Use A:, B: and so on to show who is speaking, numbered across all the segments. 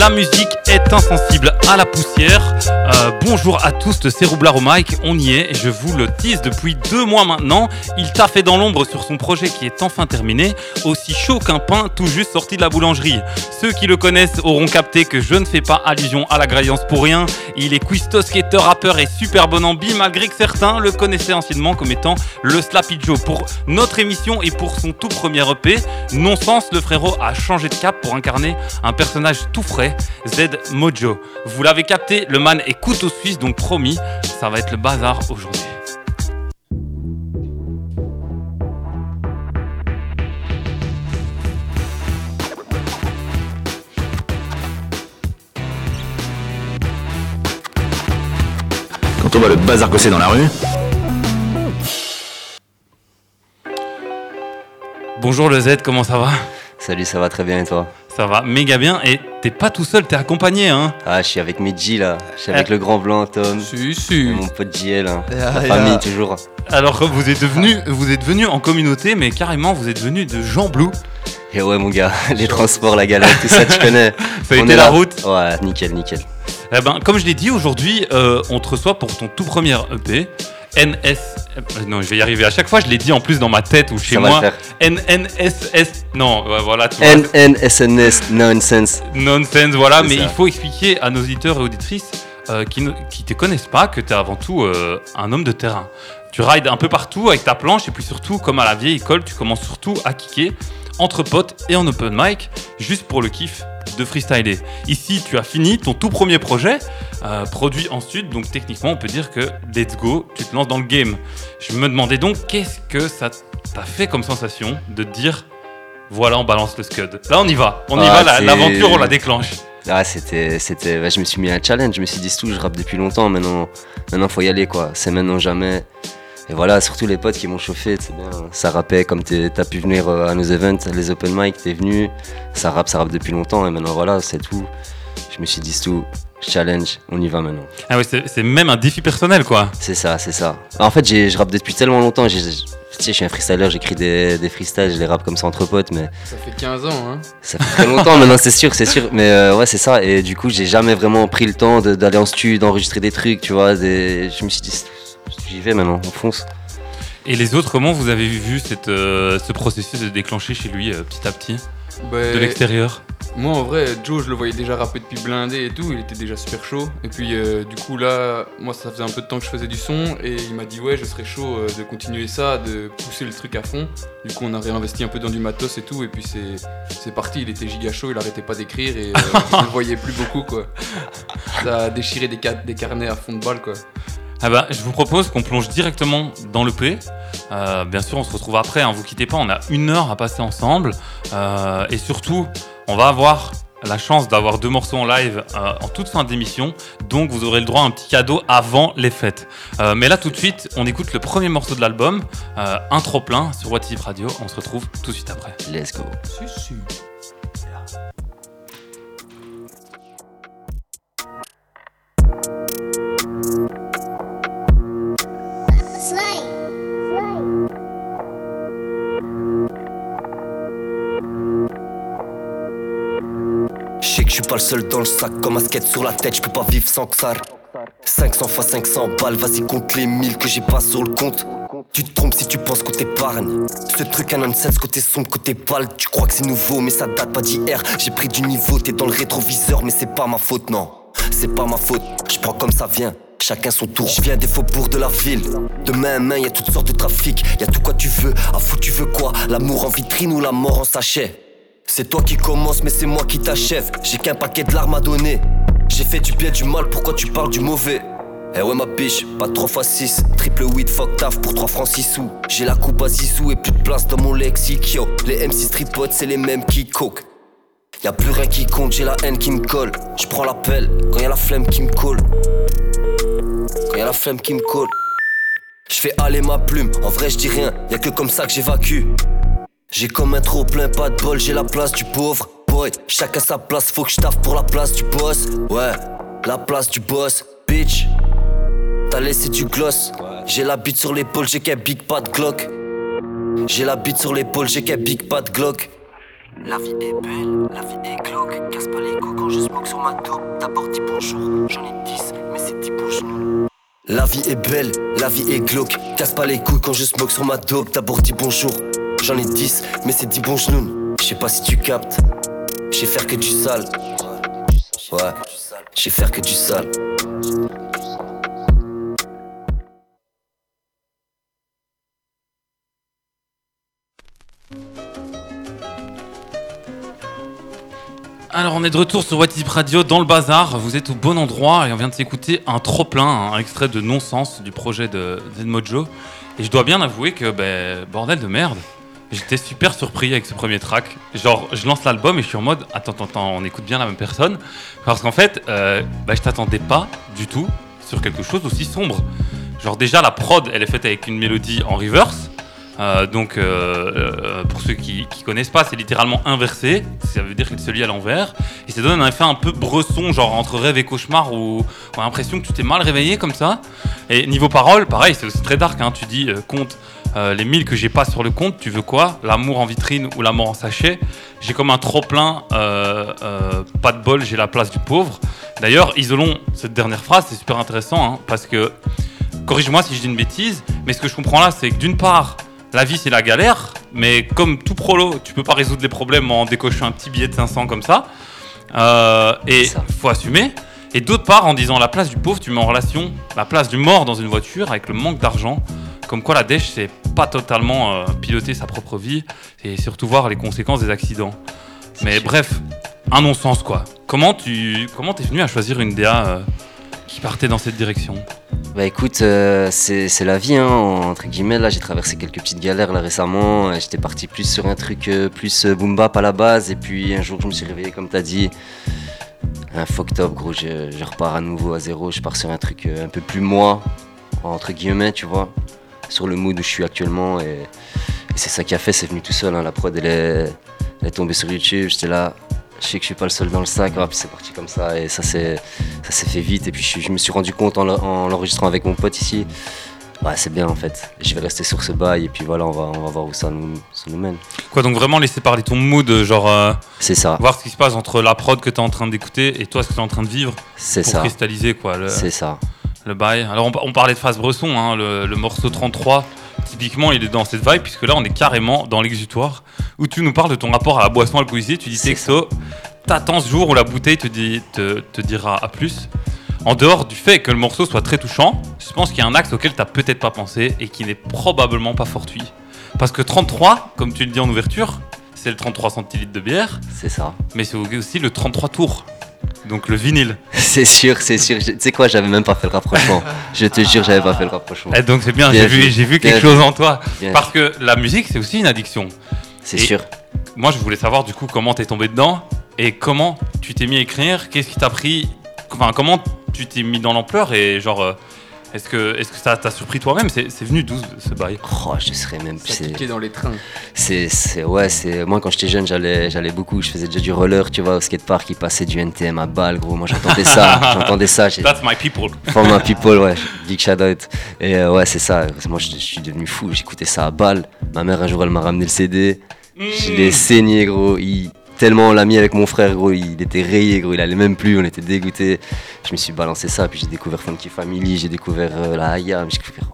A: La musique insensible à la poussière. Euh, bonjour à tous, c'est Roublard au mic, on y est, je vous le tease depuis deux mois maintenant. Il t'a fait dans l'ombre sur son projet qui est enfin terminé, aussi chaud qu'un pain tout juste sorti de la boulangerie. Ceux qui le connaissent auront capté que je ne fais pas allusion à la graillance pour rien. Il est cuistot, skater, rappeur et super bon ambi, malgré que certains le connaissaient anciennement comme étant le Slappy Joe. Pour notre émission et pour son tout premier EP, Non-Sens, le frérot a changé de cap pour incarner un personnage tout frais, Z Mojo. Vous l'avez capté, le man est couteau suisse, donc promis, ça va être le bazar aujourd'hui.
B: Quand on voit le bazar que c'est dans la rue,
A: Bonjour le Z, comment ça va?
C: Salut, ça va très bien et toi?
A: Ça va méga bien et t'es pas tout seul, t'es accompagné hein
C: Ah, je suis avec Medji là, je suis avec le grand blanc Tom,
A: Si
C: et
A: si.
C: mon pote JL, hein. La famille toujours.
A: Alors vous êtes devenu, vous êtes venu en communauté, mais carrément vous êtes venu de Jean Blou.
C: Et ouais mon gars, les transports, la galère, tout ça tu connais.
A: Ça a été la
C: là.
A: route.
C: Ouais, nickel, nickel.
A: Eh ben, comme je l'ai dit, aujourd'hui, euh, on te reçoit pour ton tout premier EP, NS. Euh, Non, je vais y arriver. À chaque fois, je l'ai dit en plus dans ma tête ou chez
C: Ça
A: moi. NNSS. Non, ouais, voilà.
C: NNSNS, nonsense.
A: Nonsense, voilà. Mais
C: ça.
A: il faut expliquer à nos auditeurs et auditrices euh, qui ne qui te connaissent pas que tu es avant tout euh, un homme de terrain. Tu rides un peu partout avec ta planche et puis surtout, comme à la vieille école, tu commences surtout à kicker entre potes et en open mic, juste pour le kiff de freestyler. Ici, tu as fini ton tout premier projet, euh, produit en sud, donc techniquement, on peut dire que let's go, tu te lances dans le game. Je me demandais donc, qu'est-ce que ça t'a fait comme sensation de te dire, voilà, on balance le scud. Là, on y va, on y
C: Ah,
A: va, l'aventure, on la déclenche.
C: Ah, c'était, c'était, bah, je me suis mis à un challenge, je me suis dit, tout, je rappe depuis longtemps, maintenant, maintenant faut y aller quoi, c'est maintenant jamais. Et voilà, surtout les potes qui m'ont chauffé, c'est bien, ça rappait comme t'as pu venir euh, à nos events, les open mic, t'es venu, ça rappe, ça rappe depuis longtemps, et maintenant voilà, c'est tout. Je me suis dit, tout, challenge, on y va maintenant.
A: Ah ouais, c'est c'est même un défi personnel, quoi.
C: C'est ça, c'est ça. En fait, j'ai- je rappe depuis tellement longtemps, tu sais, je suis un freestyler, j'écris des, des freestyles, je les rappe comme ça entre potes, mais
D: Ça fait 15 ans, hein.
C: ça fait très longtemps maintenant, c'est sûr, c'est sûr. Mais euh, ouais, c'est ça. Et du coup, j'ai jamais vraiment pris le temps d'aller en studio, d'enregistrer des trucs, tu vois. Des... Je me suis dit, j'y vais maintenant, on fonce.
A: Et les autres, comment vous avez vu cette, euh, ce processus de déclencher chez lui euh, petit à petit,
D: Bah,
A: de l'extérieur?
D: moi, en vrai, Joe, je le voyais déjà rapper depuis blindé et tout. Il était déjà super chaud. Et puis, euh, du coup, là, moi, ça faisait un peu de temps que je faisais du son. Et il m'a dit, ouais, je serais chaud euh, de continuer ça, de pousser le truc à fond. Du coup, on a réinvesti un peu dans du matos et tout. Et puis, c'est c'est parti. Il était giga chaud. Il arrêtait pas d'écrire. Et euh, je le voyais plus beaucoup, quoi. Ça a déchiré des, ca- des carnets à fond de balle, quoi.
A: Ah bah, je vous propose qu'on plonge directement dans le P. Euh, bien sûr, on se retrouve après, hein, vous quittez pas, on a une heure à passer ensemble. Euh, et surtout, on va avoir la chance d'avoir deux morceaux en live euh, en toute fin d'émission. Donc, vous aurez le droit à un petit cadeau avant les fêtes. Euh, mais là, tout de suite, on écoute le premier morceau de l'album, euh, Un trop plein sur What If Radio. On se retrouve tout de suite après.
C: Let's go.
D: Si, si.
E: Je sais que je suis pas le seul dans le sac, comme un skate sur la tête, je peux pas vivre sans que ça. 500 fois 500 balles, vas-y compte les 1000 que j'ai pas sur le compte. Tu te trompes si tu penses qu'on t'épargne. Ce truc un nonsense, côté sombre, côté pâle. Tu crois que c'est nouveau, mais ça date pas d'hier. J'ai pris du niveau, t'es dans le rétroviseur, mais c'est pas ma faute, non. C'est pas ma faute, je prends comme ça vient. Chacun son tour, je viens des faubourgs de la ville. De main à main, y a toutes sortes de trafic. Y a tout quoi tu veux, à fou tu veux quoi? L'amour en vitrine ou la mort en sachet? C'est toi qui commence, mais c'est moi qui t'achève. J'ai qu'un paquet de larmes à donner. J'ai fait du bien, du mal, pourquoi tu parles du mauvais? Eh ouais, ma biche, pas 3 x 6. Triple 8, fuck taf pour 3 francs 6 sous. J'ai la coupe à Zizou et plus de place dans mon lexique, yo. Les MC tripotent, c'est les mêmes qui coquent. Y'a plus rien qui compte, j'ai la haine qui me colle. Je prends l'appel quand y'a la flemme qui me colle. Quand y'a la flemme qui me colle. Je fais aller ma plume, en vrai je dis rien, y'a que comme ça que j'évacue. J'ai comme un trop plein, pas de bol, j'ai la place du pauvre. Boy, chacun sa place, faut que je taffe pour la place du boss. Ouais, la place du boss, bitch. T'as laissé du gloss. J'ai la bite sur l'épaule, j'ai qu'un big pas de Glock. J'ai la bite sur l'épaule, j'ai qu'un big pas de Glock. La vie est belle, la vie est glauque. Casse pas les couilles quand je smoke sur ma dope, d'abord dis bonjour. J'en ai 10, mais c'est 10 bouches La vie est belle, la vie est glauque. Casse pas les couilles quand je smoke sur ma dope, d'abord dis bonjour. J'en ai 10, mais c'est 10 bonjour. Je sais pas si tu captes, je faire que du sale. Ouais, je sais faire que du sale.
A: Alors on est de retour sur What Radio dans le bazar, vous êtes au bon endroit et on vient de s'écouter un trop plein, un extrait de non-sens du projet de Zenmojo. Et je dois bien avouer que, ben, bordel de merde, j'étais super surpris avec ce premier track. Genre, je lance l'album et je suis en mode, attends, attends, on écoute bien la même personne. Parce qu'en fait, euh, ben, je t'attendais pas du tout sur quelque chose aussi sombre. Genre déjà la prod, elle est faite avec une mélodie en reverse. Euh, donc, euh, euh, pour ceux qui, qui connaissent pas, c'est littéralement inversé. Ça veut dire qu'il se lit à l'envers. Et ça donne un effet un peu bresson, genre entre rêve et cauchemar, où on a l'impression que tu t'es mal réveillé comme ça. Et niveau parole, pareil, c'est aussi très dark. Hein. Tu dis, compte les mille que j'ai pas sur le compte, tu veux quoi? L'amour en vitrine ou l'amour en sachet? J'ai comme un trop plein, pas de bol, j'ai la place du pauvre. D'ailleurs, isolons cette dernière phrase, c'est super intéressant, hein, parce que, corrige-moi si je dis une bêtise, mais ce que je comprends là, c'est que d'une part, la vie c'est la galère, mais comme tout prolo, tu peux pas résoudre les problèmes en décochant un petit billet de 500 comme ça. Euh, et faut assumer. Et d'autre part, en disant la place du pauvre, tu mets en relation la place du mort dans une voiture avec le manque d'argent. Comme quoi la dèche, c'est pas totalement euh, piloter sa propre vie et surtout voir les conséquences des accidents. Mais bref, un non-sens quoi. Comment tu comment t'es venu à choisir une DA euh, qui partait dans cette direction
C: bah écoute, euh, c'est la vie, hein, entre guillemets. Là, j'ai traversé quelques petites galères là récemment. J'étais parti plus sur un truc euh, plus euh, boom bap à la base. Et puis un jour, je me suis réveillé, comme t'as dit. Un fuck top, gros. Je, repars à nouveau à zéro. Je pars sur un truc un peu plus moi, entre guillemets, tu vois. Sur le mood où je suis actuellement. Et, c'est ça qui a fait, c'est venu tout seul. Hein. La prod, est, elle est tombée sur YouTube. J'étais là, je sais que je suis pas le seul dans le sac, puis c'est parti comme ça, et ça s'est fait vite, et puis je, me suis rendu compte en l'enregistrant avec mon pote ici, ouais, c'est bien en fait, je vais rester sur ce bail, et puis voilà, on va, on va voir où ça nous, nous mène.
A: Quoi, donc vraiment laisser parler ton mood, genre. Euh,
C: c'est ça.
A: Voir ce qui se passe entre la prod que tu es en train d'écouter et toi ce que tu es en train de vivre.
C: C'est ça.
A: cristalliser quoi.
C: C'est ça.
A: Le bail. Alors on, parlait de phase Bresson, hein, le, le morceau 33 typiquement, il est dans cette vibe, puisque là, on est carrément dans l'exutoire, où tu nous parles de ton rapport à la boisson alcoolisée. Tu dis texto, t'attends ce jour où la bouteille te, dit, te, te, dira à plus. En dehors du fait que le morceau soit très touchant, je pense qu'il y a un axe auquel t'as peut-être pas pensé et qui n'est probablement pas fortuit. Parce que 33, comme tu le dis en ouverture, c'est le 33 centilitres de bière.
C: C'est ça.
A: Mais c'est aussi le 33 tours. Donc le vinyle.
C: C'est sûr, c'est sûr. Tu sais quoi, j'avais même pas fait le rapprochement. Je te jure, j'avais pas fait le rapprochement.
A: Et eh, donc c'est bien, j'ai vu, vu, quelque chose en toi. Parce que la musique, c'est aussi une addiction.
C: C'est sûr.
A: Moi, je voulais savoir du coup comment t'es tombé dedans et comment tu t'es mis à écrire. Qu'est-ce qui t'a pris Enfin, comment tu t'es mis dans l'ampleur et genre. Euh, est-ce que, est-ce que ça t'a surpris toi-même c'est, venu d'où ce bail
C: Oh, je serais même.
D: Ça c'est dans les trains.
C: C'est, c'est, ouais, c'est. Moi, quand j'étais jeune, j'allais, j'allais beaucoup. Je faisais déjà du roller, tu vois, au skatepark. Il passait du NTM à balle, gros. Moi, j'entendais ça. j'entendais ça.
A: That's my people.
C: For my people, ouais. Big shout out. Et euh, ouais, c'est ça. Moi, je, suis devenu fou. J'écoutais ça à balle. Ma mère, un jour, elle m'a ramené le CD. Je l'ai mm. saigné, gros. Il, tellement on l'a mis avec mon frère, gros, il était rayé, gros, il allait même plus, on était dégoûtés. Je me suis balancé ça, puis j'ai découvert Funky Family, j'ai découvert euh, la Haya, j'ai découvert,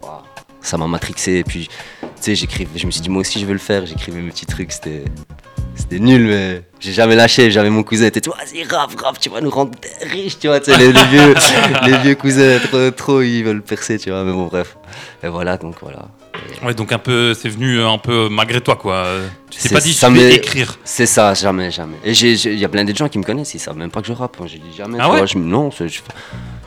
C: ça m'a matrixé. Et puis, tu sais, j'écrivais, je me suis dit, moi aussi je veux le faire, j'écrivais mes petits trucs, c'était. C'était nul, mais j'ai jamais lâché. J'avais mon cousin, était vas-y, rap, rap, tu vas nous rendre riches, tu vois. Tu sais, les, vieux, les vieux cousins, trop, trop, ils veulent percer, tu vois. Mais bon, bref. Et voilà, donc voilà.
A: Ouais, donc un peu, c'est venu un peu malgré toi, quoi. Tu t'es pas dit, je vais écrire.
C: C'est ça, jamais, jamais. Et il y a plein de gens qui me connaissent, ils savent même pas que je rappe. J'ai dit jamais.
A: Ah ouais
C: je, non,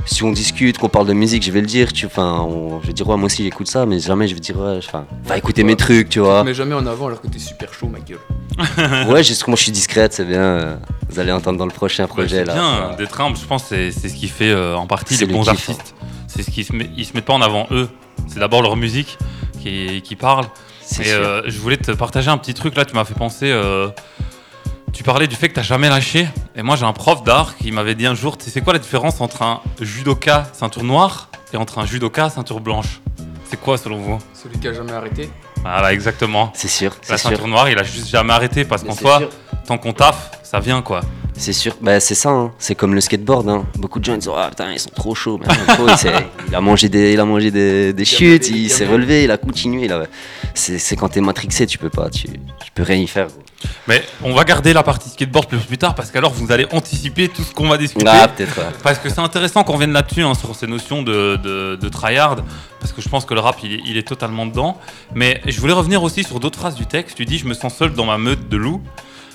C: si on discute, qu'on parle de musique, je vais le dire. Tu, enfin, je vais dire, ouais, moi aussi j'écoute ça, mais jamais je vais dire, ouais, enfin, va écouter mes trucs, tu vois.
D: Mais jamais en avant alors que t'es super chaud, ma gueule.
C: ouais, juste moi je suis discrète, c'est bien. Vous allez entendre dans le prochain projet là.
A: C'est bien d'être humble, je pense, c'est ce qui fait euh, en partie les bons artistes. C'est ce qui se, met, ils se mettent pas en avant eux. C'est d'abord leur musique qui, qui parle. Et euh, je voulais te partager un petit truc là, tu m'as fait penser. Euh, tu parlais du fait que tu jamais lâché. Et moi, j'ai un prof d'art qui m'avait dit un jour c'est quoi la différence entre un judoka ceinture noire et entre un judoka ceinture blanche? C'est quoi selon vous?
D: Celui qui a jamais arrêté.
A: Voilà, exactement.
C: C'est sûr.
A: La ceinture noire, il a juste jamais arrêté parce qu'en soi, tant qu'on taffe, ça vient quoi.
C: C'est sûr, bah, c'est ça, hein. c'est comme le skateboard. Hein. Beaucoup de gens ils disent Ah putain, ils sont trop chauds. Mais non, il, a mangé des, il a mangé des, des chutes, il s'est relevé, il a continué. C'est quand t'es matrixé, tu peux pas, tu, tu peux rien y faire.
A: Mais on va garder la partie skateboard plus, plus tard parce qu'alors vous allez anticiper tout ce qu'on va discuter.
C: Ah, peut-être. ouais.
A: Parce que c'est intéressant qu'on vienne là-dessus, hein, sur ces notions de, de, de tryhard, parce que je pense que le rap, il est, il est totalement dedans. Mais je voulais revenir aussi sur d'autres phrases du texte. Tu dis, je me sens seul dans ma meute de loups,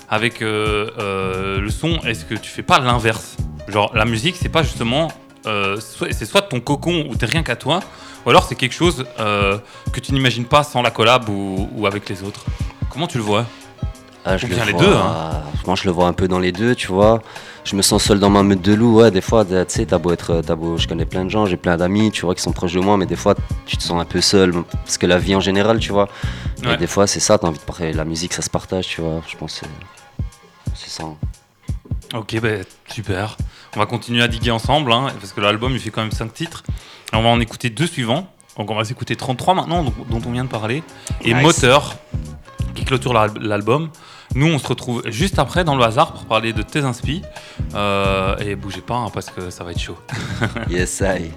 A: avec euh, euh, le son. Est-ce que tu fais pas l'inverse? Genre, la musique, c'est pas justement... euh, c'est soit ton cocon où t'es rien qu'à toi, ou alors c'est quelque chose que tu n'imagines pas sans la collab ou, ou avec les autres. Comment tu le vois?
C: Ah, je
A: Ou
C: le
A: les
C: vois-
A: deux, hein.
C: Moi, je le vois un peu dans les deux, tu vois. Je me sens seul dans ma meute de loup, ouais. Des fois, tu sais, t'as beau être, t'as beau, je connais plein de gens, j'ai plein d'amis, tu vois, qui sont proches de moi, mais des fois, tu te sens un peu seul, parce que la vie en général, tu vois. Et
A: Ouais.
C: des fois, c'est ça, t'as envie de parler. La musique, ça se partage, tu vois. Je pense c'est- ça.
A: Ok, ben super. On va continuer à diguer ensemble, hein, parce que l'album il fait quand même 5 titres. On va en écouter deux suivants. Donc on va s'écouter 33 maintenant, dont on vient de parler. Et
C: Nice.
A: Moteur, qui clôture l'al- l'album. Nous, on se retrouve juste après dans le hasard pour parler de tes inspi. Euh, et bougez pas, hein, parce que ça va être chaud.
C: Yes, I.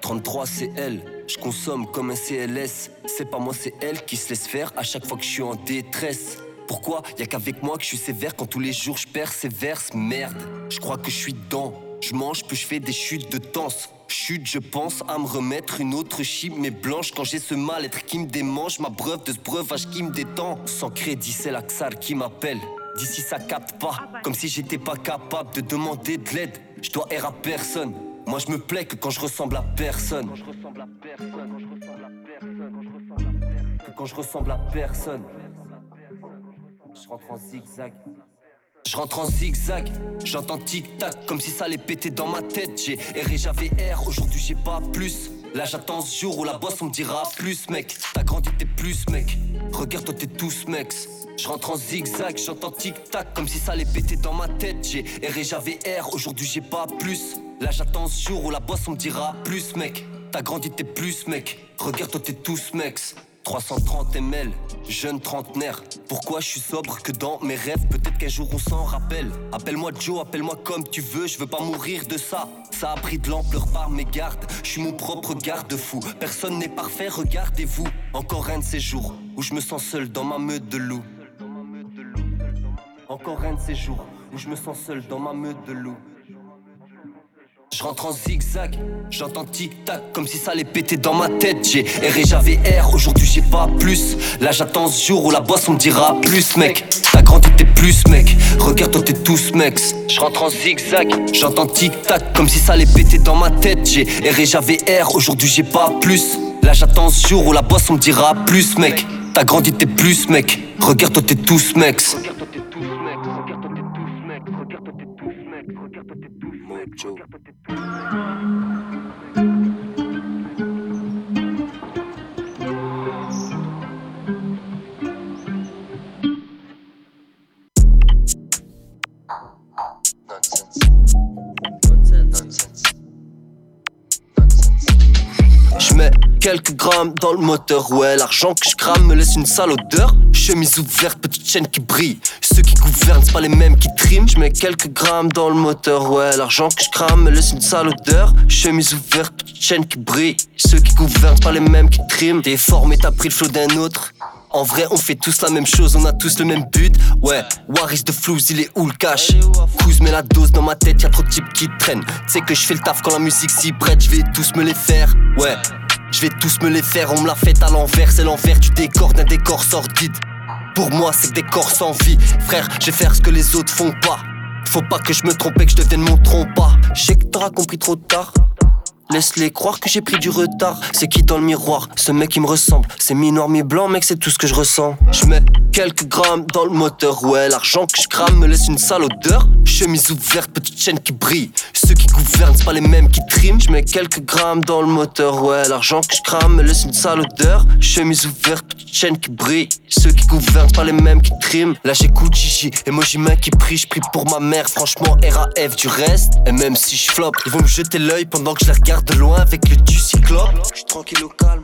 E: 33 c'est elle, je consomme comme un CLS. C'est pas moi, c'est elle qui se laisse faire à chaque fois que je suis en détresse. Pourquoi y a qu'avec moi que je suis sévère quand tous les jours je perséverse Merde, je crois que je suis dedans. Je mange, puis je fais des chutes de tense. Chute, je pense à me remettre une autre chip, mais blanche quand j'ai ce mal-être qui me démange. Ma preuve de ce breuvage qui me détend. Sans crédit, c'est l'Axar qui m'appelle. D'ici ça capte pas, comme si j'étais pas capable de demander de l'aide. Je dois errer à personne. Moi je me plais que quand je ressemble à personne. Que quand je ressemble à personne. Je rentre en zigzag. Je rentre en zigzag, j'entends tic-tac comme si ça allait péter dans ma tête. J'ai erré, j'avais R, aujourd'hui j'ai pas plus. Là j'attends ce jour où la bosse on me dira plus, mec. T'as grandi, t'es plus, mec. Regarde-toi, t'es tous, mecs. Je rentre en zigzag, j'entends tic-tac comme si ça allait péter dans ma tête. J'ai erré, j'avais R, aujourd'hui j'ai pas plus. Là j'attends ce jour où la bosse on me dira plus, mec. T'as grandi, t'es plus, mec. Regarde-toi, t'es tous, mecs. 330 ml, jeune trentenaire. Pourquoi je suis sobre que dans mes rêves Peut-être qu'un jour on s'en rappelle. Appelle-moi Joe, appelle-moi comme tu veux, je veux pas mourir de ça. Ça a pris de l'ampleur par mes gardes. Je suis mon propre garde-fou. Personne n'est parfait, regardez-vous. Encore un de ces jours où je me sens seul dans ma meute de loups. Encore un de ces jours où je me sens seul dans ma meute de loups. Je rentre en zigzag, j'entends tic-tac comme si ça allait péter dans ma tête. J'ai erré, j'avais R, aujourd'hui j'ai pas plus. Là j'attends ce jour où la bosse on me dira plus, mec. T'as grandi, t'es plus, mec. Regarde-toi, t'es tous, mecs. Je rentre en zigzag, j'entends tic-tac comme si ça allait péter dans ma tête. J'ai erré, j'avais R, aujourd'hui j'ai pas plus. Là j'attends ce jour où la bosse on me dira plus, mec. T'as grandi, t'es plus, mec. Regarde-toi, t'es tous, mecs. Mets quelques grammes dans le moteur, ouais, l'argent que je crame me laisse une sale odeur. Chemise ouverte, petite chaîne qui brille. Ceux qui gouvernent, c'est pas les mêmes qui triment. Je mets quelques grammes dans le moteur, ouais, l'argent que je crame me laisse une sale odeur. Chemise ouverte, petite chaîne qui brille. Ceux qui gouvernent, pas les mêmes qui triment. T'es fort, mais t'as pris le flot d'un autre. En vrai, on fait tous la même chose, on a tous le même but. Ouais, Waris de Flouz, il est où le cash? Couse, met la dose dans ma tête, y'a trop de types qui traînent. Tu sais que je fais le taf quand la musique s'y prête, je vais tous me les faire. Ouais, je vais tous me les faire, on me l'a fait à l'envers, c'est l'envers du décor d'un décor sordide. Pour moi, c'est des corps sans vie. Frère, je vais faire ce que les autres font pas. Faut pas que je me trompe et que je devienne mon trompe-pas. Je sais que t'auras compris trop tard. Laisse-les croire que j'ai pris du retard. C'est qui dans le miroir? Ce mec qui me ressemble. C'est mi-noir, mi-blanc, mec, c'est tout ce que je ressens. Je mets quelques grammes dans le moteur. Ouais, l'argent que je crame me laisse une sale odeur. Chemise ouverte, petite chaîne qui brille. Ceux qui gouvernent, c'est pas les mêmes qui triment. Je mets quelques grammes dans le moteur. Ouais, l'argent que je crame me laisse une sale odeur. Chemise ouverte, petite chaîne qui brille. Ceux qui gouvernent, c'est pas les mêmes qui triment. Là, j'écoute Gigi, emoji main qui prie. Je prie pour ma mère, franchement, RAF du reste. Et même si je flop, ils vont me jeter l'œil pendant que je les regarde regarde de loin avec le du cyclope. Je suis tranquille au calme.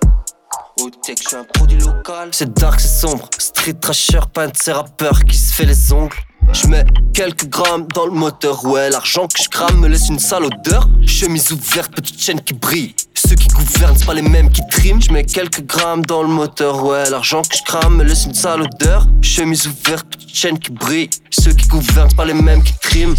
E: Au tech, je suis un produit local. C'est dark, c'est sombre. Street trasher, c'est rappeur qui se fait les ongles. Je mets quelques grammes dans le moteur, ouais, l'argent que je crame me laisse une sale odeur. Chemise ouverte, petite chaîne qui brille. Ceux qui gouvernent, c'est pas les mêmes qui triment. Je mets quelques grammes dans le moteur, ouais, l'argent que je crame me laisse une sale odeur. Chemise ouverte, petite chaîne qui brille. Ceux qui gouvernent, c'est pas les mêmes qui triment.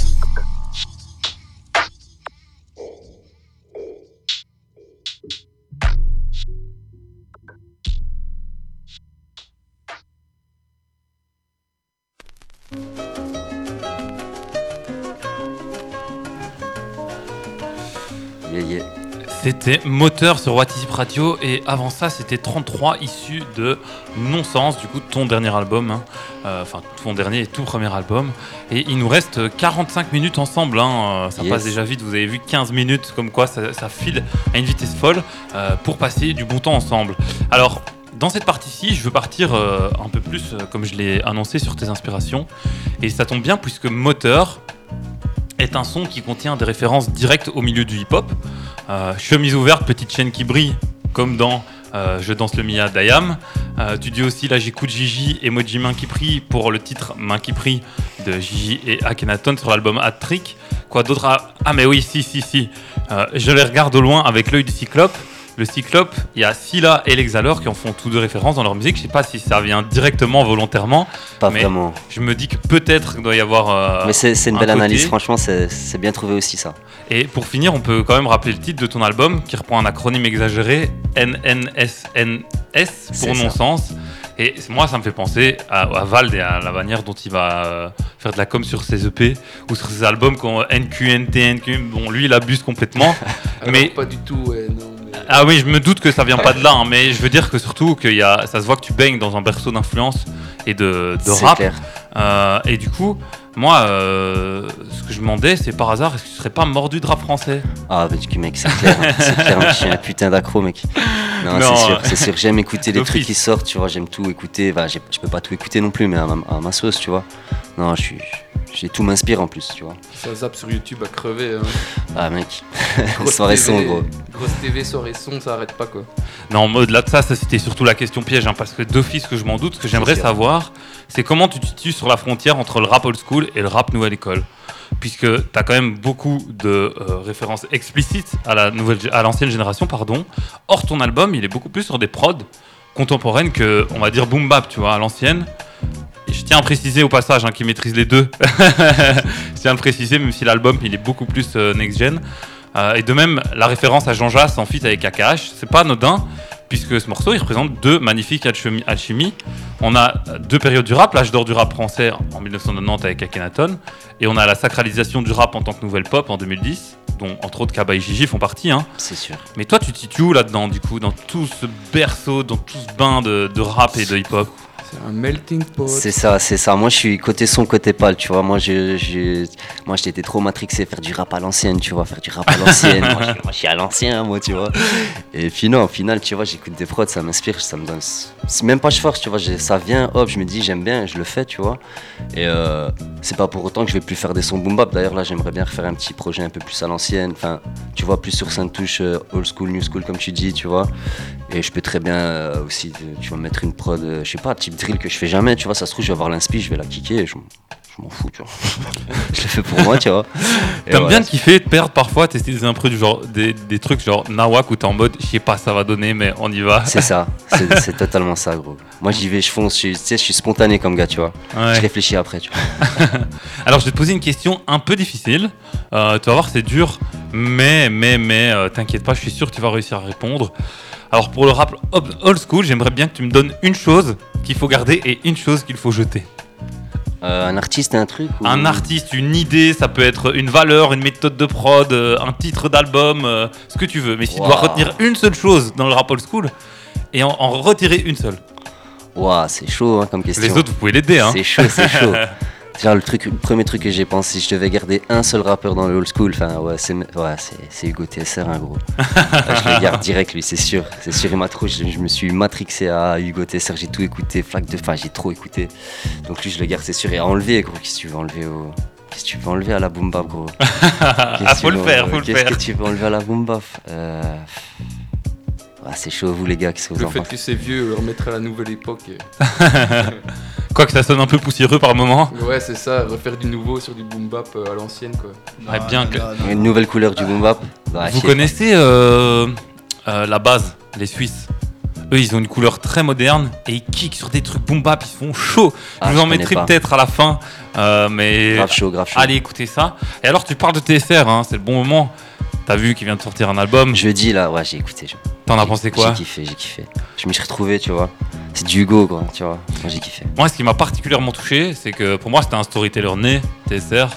A: C'était Moteur sur What Radio et avant ça c'était 33 issus de Non-Sens, du coup ton dernier album, hein. euh, enfin ton dernier et tout premier album. Et il nous reste 45 minutes ensemble, hein. euh, ça passe déjà vite, vous avez vu 15 minutes comme quoi ça, file à une vitesse folle euh, pour passer du bon temps ensemble. Alors dans cette partie-ci, je veux partir un peu plus, comme je l'ai annoncé, sur tes inspirations. Et ça tombe bien puisque Moteur, est un son qui contient des références directes au milieu du hip-hop. Euh, chemise ouverte, petite chaîne qui brille, comme dans euh, Je danse le Mia d'Ayam. Euh, tu dis aussi là j'écoute Gigi, emoji main qui prie pour le titre Main qui prie de Gigi et Akhenaton sur l'album Hat Trick. Quoi d'autre? Ah, ah, mais oui, si, si, si. je les regarde au loin avec l'œil du cyclope le Cyclope, il y a Scylla et l'Exhalor qui en font tous deux référence dans leur musique. Je sais pas si ça vient directement, volontairement.
C: Pas vraiment.
A: Je me dis que peut-être il doit y avoir.
C: Euh, mais c'est une belle analyse, franchement, c'est bien trouvé aussi ça.
A: Et pour finir, on peut quand même rappeler le titre de ton album qui reprend un acronyme exagéré NNSNS pour non-sens. Et moi, ça me fait penser à, Vald et à la manière dont il va euh, faire de la com sur ses EP ou sur ses albums, quand NQNT, NQ. Bon, lui, il abuse complètement.
D: mais pas du tout, ouais, non.
A: Ah oui, je me doute que ça vient pas de là, hein, mais je veux dire que surtout que y a, ça se voit que tu baignes dans un berceau d'influence et de, de rap. Euh, et du coup, moi, euh, ce que je me demandais, c'est par hasard, est-ce que tu serais pas mordu de rap français?
C: Ah, bah, du coup, mec, c'est clair, c'est clair, je suis un putain d'accro, mec. Non, c'est sûr, c'est sûr, j'aime écouter les trucs qui sortent, tu vois, j'aime tout écouter. Enfin, je peux pas tout écouter non plus, mais à ma sauce, tu vois. Non, je suis j'ai tout m'inspire en plus, tu vois.
D: Ça zappe sur YouTube à crever. Hein.
C: Ah mec, soirée son gros.
D: Grosse TV, soirée son, ça arrête pas quoi.
A: Non, au-delà de ça, ça c'était surtout la question piège, hein, parce que d'office que je m'en doute, ce que j'aimerais savoir, c'est comment tu te situes sur la frontière entre le rap old school et le rap nouvelle école puisque tu as quand même beaucoup de euh, références explicites à la nouvelle à l'ancienne génération pardon. Or ton album, il est beaucoup plus sur des prods contemporaines que on va dire boom bap, tu vois, à l'ancienne je tiens à préciser au passage hein, qu'il maîtrise les deux. je tiens à le préciser, même si l'album il est beaucoup plus euh, next-gen. Euh, et de même, la référence à Jean Jass en avec AKH, c'est pas anodin, puisque ce morceau il représente deux magnifiques alchimies. On a deux périodes du rap, l'âge d'or du rap français en 1990 avec Akhenaton, et on a la sacralisation du rap en tant que nouvelle pop en 2010, dont entre autres Kaba et Gigi font partie. Hein.
C: C'est sûr.
A: Mais toi, tu te situes où là-dedans, du coup, dans tout ce berceau, dans tout ce bain de, de rap et de hip-hop?
D: Un melting pot.
C: C'est ça, c'est ça. Moi, je suis côté son, côté pâle, tu vois. Moi, je, moi, j'étais trop matrixé, faire du rap à l'ancienne, tu vois, faire du rap à l'ancienne. moi, je suis à l'ancien, moi, tu vois. Et puis au final, tu vois, j'écoute des prods, ça m'inspire, ça me donne. C'est même pas je force, tu vois. Ça vient, hop, je me dis, j'aime bien, je le fais, tu vois. Et euh, c'est pas pour autant que je vais plus faire des sons boom bap. D'ailleurs, là, j'aimerais bien refaire un petit projet un peu plus à l'ancienne. Enfin, tu vois, plus sur sainte touche, euh, old school, new school, comme tu dis, tu vois. Et je peux très bien euh, aussi, tu vois, mettre une prod, je sais pas, type que je fais jamais, tu vois. Ça se trouve, je vais avoir l'inspi, je vais la kicker. Je, m'en fous, tu vois. je le fais pour moi, tu vois.
A: T'aimes bien de kiffer, de perdre parfois, tester des impros du genre, des, des, trucs genre Nawak où t'es en mode, je sais pas, ça va donner, mais on y va.
C: C'est ça, c'est totalement ça, gros. Moi, j'y vais, je fonce, tu sais, je suis spontané comme gars, tu vois. Je réfléchis après, tu vois.
A: Alors, je vais te poser une question un peu difficile. Euh, tu vas voir, c'est dur, mais, mais, mais, euh, t'inquiète pas, je suis sûr que tu vas réussir à répondre. Alors pour le rap old school, j'aimerais bien que tu me donnes une chose qu'il faut garder et une chose qu'il faut jeter.
C: Euh, un artiste, un truc
A: Un artiste, une idée, ça peut être une valeur, une méthode de prod, euh, un titre d'album, euh, ce que tu veux. Mais si tu dois retenir une seule chose dans le rap old school et en, retirer une seule.
C: Waouh, c'est chaud hein, comme question.
A: Les autres, vous pouvez l'aider. Hein.
C: C'est chaud, c'est chaud. Genre, le, truc, le premier truc que j'ai pensé, si je devais garder un seul rappeur dans le old school, enfin, ouais, c'est ouais, Hugo TSR, un hein, gros. je le garde direct, lui, c'est sûr. C'est sûr, il m'a trop. Je, me suis matrixé à Hugo TSR, j'ai tout écouté, flaque de. Enfin, j'ai trop écouté. Donc, lui, je le garde, c'est sûr. Et à enlever, gros, qu'est-ce que tu veux enlever au. Qu'est-ce que tu peux enlever à la boom bap, gros
A: Ah,
C: Qu'est-ce
A: faut le faire, faut le
C: Qu'est-ce
A: faire.
C: que tu peux enlever à la boom bap euh... ah, C'est chaud, vous les gars, qu'est-ce que vous
D: Le
C: en
D: fait que c'est vieux, le remettre à la nouvelle époque. et-
A: Quoique ça sonne un peu poussiéreux par moment.
D: Ouais, c'est ça, refaire du nouveau sur du boom bap euh, à l'ancienne, quoi.
A: Ouais, bien que-
C: Une nouvelle couleur du boom bap Bah,
A: Vous connaissez euh, euh, la base, les Suisses? Eux, ils ont une couleur très moderne et ils kickent sur des trucs boom bap, ils se font chaud.
C: Ah,
A: je vous en
C: connais
A: mettrai
C: pas.
A: peut-être à la fin, euh, mais
C: Grave chaud, grave chaud.
A: allez écouter ça. Et alors, tu parles de TSR, hein, c'est le bon moment. T'as vu qu'il vient de sortir un album.
C: Jeudi, là, ouais, j'ai écouté. je-
A: T'en as pensé quoi
C: J'ai kiffé, j'ai kiffé. Je me suis retrouvé, tu vois. C'est du Hugo, quoi, tu vois. J'ai kiffé.
A: Moi, ce qui m'a particulièrement touché, c'est que pour moi, c'était un storyteller né, TSR.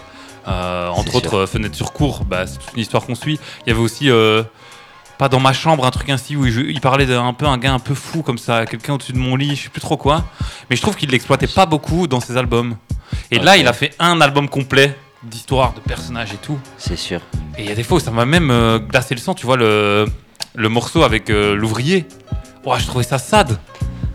A: Euh, entre autres, euh, Fenêtre sur cours, bah, c'est toute une histoire qu'on suit. Il y avait aussi, euh, pas dans ma chambre, un truc ainsi où il, parlait d'un peu un gars un peu fou comme ça, quelqu'un au-dessus de mon lit, je sais plus trop quoi. Mais je trouve qu'il l'exploitait pas beaucoup dans ses albums. Et là, il a fait un album complet d'histoire, de personnages et tout.
C: C'est sûr.
A: Et il y a des fois où ça m'a même euh, glacé le sang, tu vois, le, le morceau avec euh, l'ouvrier. Ouais, je trouvais ça sad.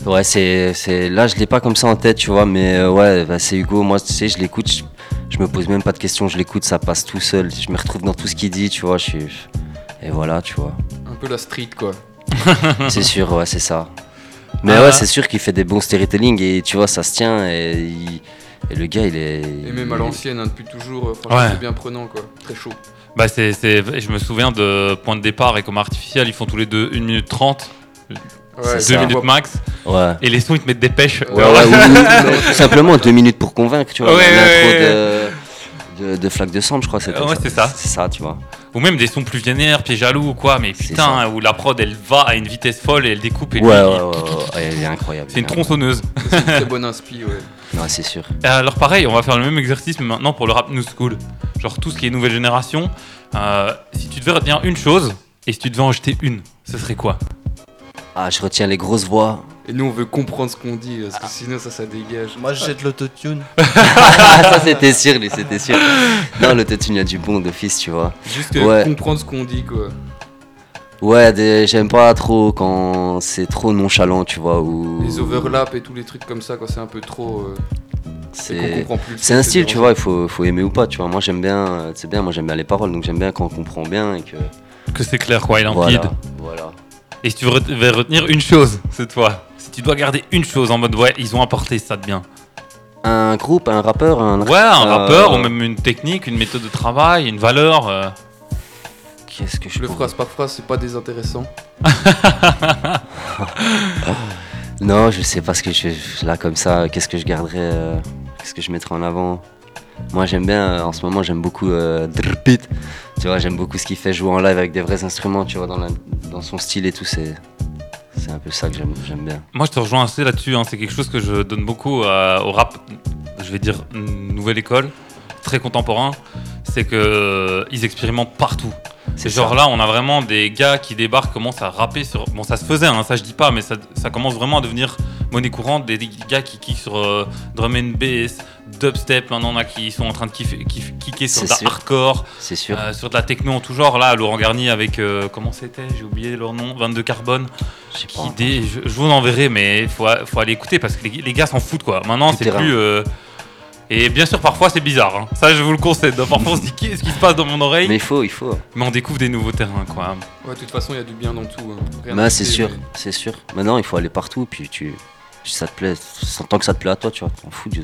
C: Ouais, c'est, c'est... Là, je l'ai pas comme ça en tête, tu vois, mais euh, ouais, bah, c'est Hugo. Moi, tu sais, je l'écoute, je, je me pose même pas de questions, je l'écoute, ça passe tout seul. Je me retrouve dans tout ce qu'il dit, tu vois. Je suis... Et voilà, tu vois.
D: Un peu la street, quoi.
C: c'est sûr, ouais, c'est ça. Mais
A: Ah.
C: ouais, c'est sûr qu'il fait des bons storytelling et tu vois, ça se tient et, il- et le gars, il est.
D: Et même à l'ancienne, hein, depuis toujours, euh, franchement,
A: Ouais.
D: c'est bien prenant, quoi. Très chaud.
A: Bah c'est, c'est- je me souviens de Point de départ et comme artificiel, ils font tous les deux 1 minute 30,
D: Ouais,
A: 2
C: ça.
A: minutes max,
C: Ouais.
A: et les sons ils te mettent des pêches.
C: Ouais, ouais, ou- ou- tout simplement deux minutes pour convaincre, tu vois.
A: Ouais,
C: l'intro
A: ouais,
C: de, de, de Flaque de Sambre, je crois. c'était
A: Ouais, c'est ça.
C: C'est ça, tu vois.
A: Ou même des sons plus vénères, pieds jaloux ou quoi, mais
C: C'est
A: putain, où la prod elle va à une vitesse folle et elle découpe et
C: Ouais,
A: lui,
C: ouais,
A: il-
C: ouais, ouais, ouais, il est incroyable.
A: c'est une tronçonneuse.
D: C'est une très bonne inspi, ouais.
C: Ouais, c'est sûr.
A: Et Alors pareil, on va faire le même exercice mais maintenant pour le rap new school. Genre tout ce qui est nouvelle génération. Euh, si tu devais retenir une chose et si tu devais en jeter une, ce serait quoi?
C: Ah, je retiens les grosses voix.
D: Et nous, on veut comprendre ce qu'on dit, parce que sinon, ça, ça dégage.
F: Moi, je jette l'autotune.
C: Ah, ça, c'était sûr, lui, c'était sûr. Non, le il y a du bon d'office, tu vois.
D: Juste euh,
C: Ouais.
D: comprendre ce qu'on dit, quoi.
C: Ouais, j'aime pas trop quand c'est trop nonchalant, tu vois. Ou...
D: Les overlaps et tous les trucs comme ça, quand c'est un peu trop. euh,
C: C'est. un style, tu vois, il faut, faut aimer ou pas, tu vois. Moi, j'aime bien, c'est bien, moi, j'aime bien les paroles, donc j'aime bien quand on comprend bien et que.
A: Que c'est clair quoi, il en limpide.
C: Voilà. voilà.
A: Et si tu veux devais retenir une chose cette fois, si tu dois garder une chose en mode ouais, ils ont apporté ça de bien.
C: Un groupe, un rappeur, un.
A: Ouais, un
C: Euh,
A: rappeur ou même une technique, une méthode de travail, une valeur. euh.
C: Qu'est-ce que je
D: Le
C: pourrais-
D: phrase par phrase, c'est pas désintéressant.
C: Non, je sais pas ce que je là comme ça. Qu'est-ce que je garderais euh, Qu'est-ce que je mettrais en avant Moi, j'aime bien. euh, en ce moment, j'aime beaucoup euh, Drpit. Tu vois, j'aime beaucoup ce qu'il fait jouer en live avec des vrais instruments. Tu vois, dans, la- dans son style et tout. C'est c'est un peu ça que j'aime bien.
A: Moi, je te rejoins assez là-dessus. hein. C'est quelque chose que je donne beaucoup euh, au rap. Je vais dire nouvelle école, très contemporain. C'est que euh, ils expérimentent partout. C'est genre là, on a vraiment des gars qui débarquent, commencent à rapper sur. Bon, ça se faisait, hein, ça je dis pas, mais ça, ça commence vraiment à devenir monnaie courante. Des, des gars qui kickent sur euh, drum and bass, dubstep. Maintenant, on a qui sont en train de kiffer- kiff- kicker sur de la
C: sûr.
A: hardcore,
C: C'est sûr.
A: euh, sur de la techno en tout genre. Là, Laurent Garnier avec. euh, comment c'était? J'ai oublié leur nom. 22 Carbone.
C: Je
A: Qui
C: pas.
A: je, je vous enverrai, mais il faut, faut aller écouter parce que les, les gars s'en foutent quoi. Maintenant, c'est plus. euh, Et bien sûr, parfois c'est bizarre. hein. Ça, je vous le concède. Parfois, on se dit qu'est-ce qui se passe dans mon oreille,
C: Mais
A: mais,
C: il faut, il faut.
A: on découvre des nouveaux terrains quoi.
D: Ouais, de toute façon, il y a du bien dans tout. hein.
C: Bah, c'est sûr,
D: mais-
C: c'est sûr. Maintenant, il faut aller partout. Puis tu, si ça te plaît, tant que ça te plaît à toi, tu vois, t'en fous. Dieu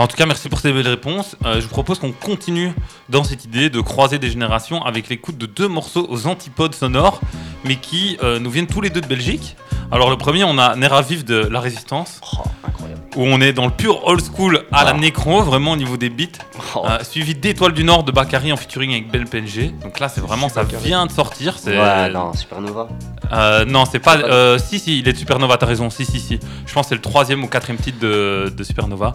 A: En tout cas, merci pour ces belles réponses. Euh, je vous propose qu'on continue dans cette idée de croiser des générations avec l'écoute de deux morceaux aux antipodes sonores, mais qui euh, nous viennent tous les deux de Belgique. Alors le premier, on a Nera Vive de La Résistance,
C: Oh, incroyable.
A: où on est dans le pur old school à la
C: Ah.
A: nécro, vraiment au niveau des beats.
C: Oh.
A: Euh, suivi d'Étoile du Nord de Bakary en featuring avec Belle PNG. Donc là, c'est vraiment, ça
D: Bakary.
A: vient de sortir.
C: Ouais, non, Supernova.
A: Non, c'est pas. Si, si, il est de Supernova, t'as raison. Si, si, si. Je pense que c'est le troisième ou quatrième titre de, de Supernova.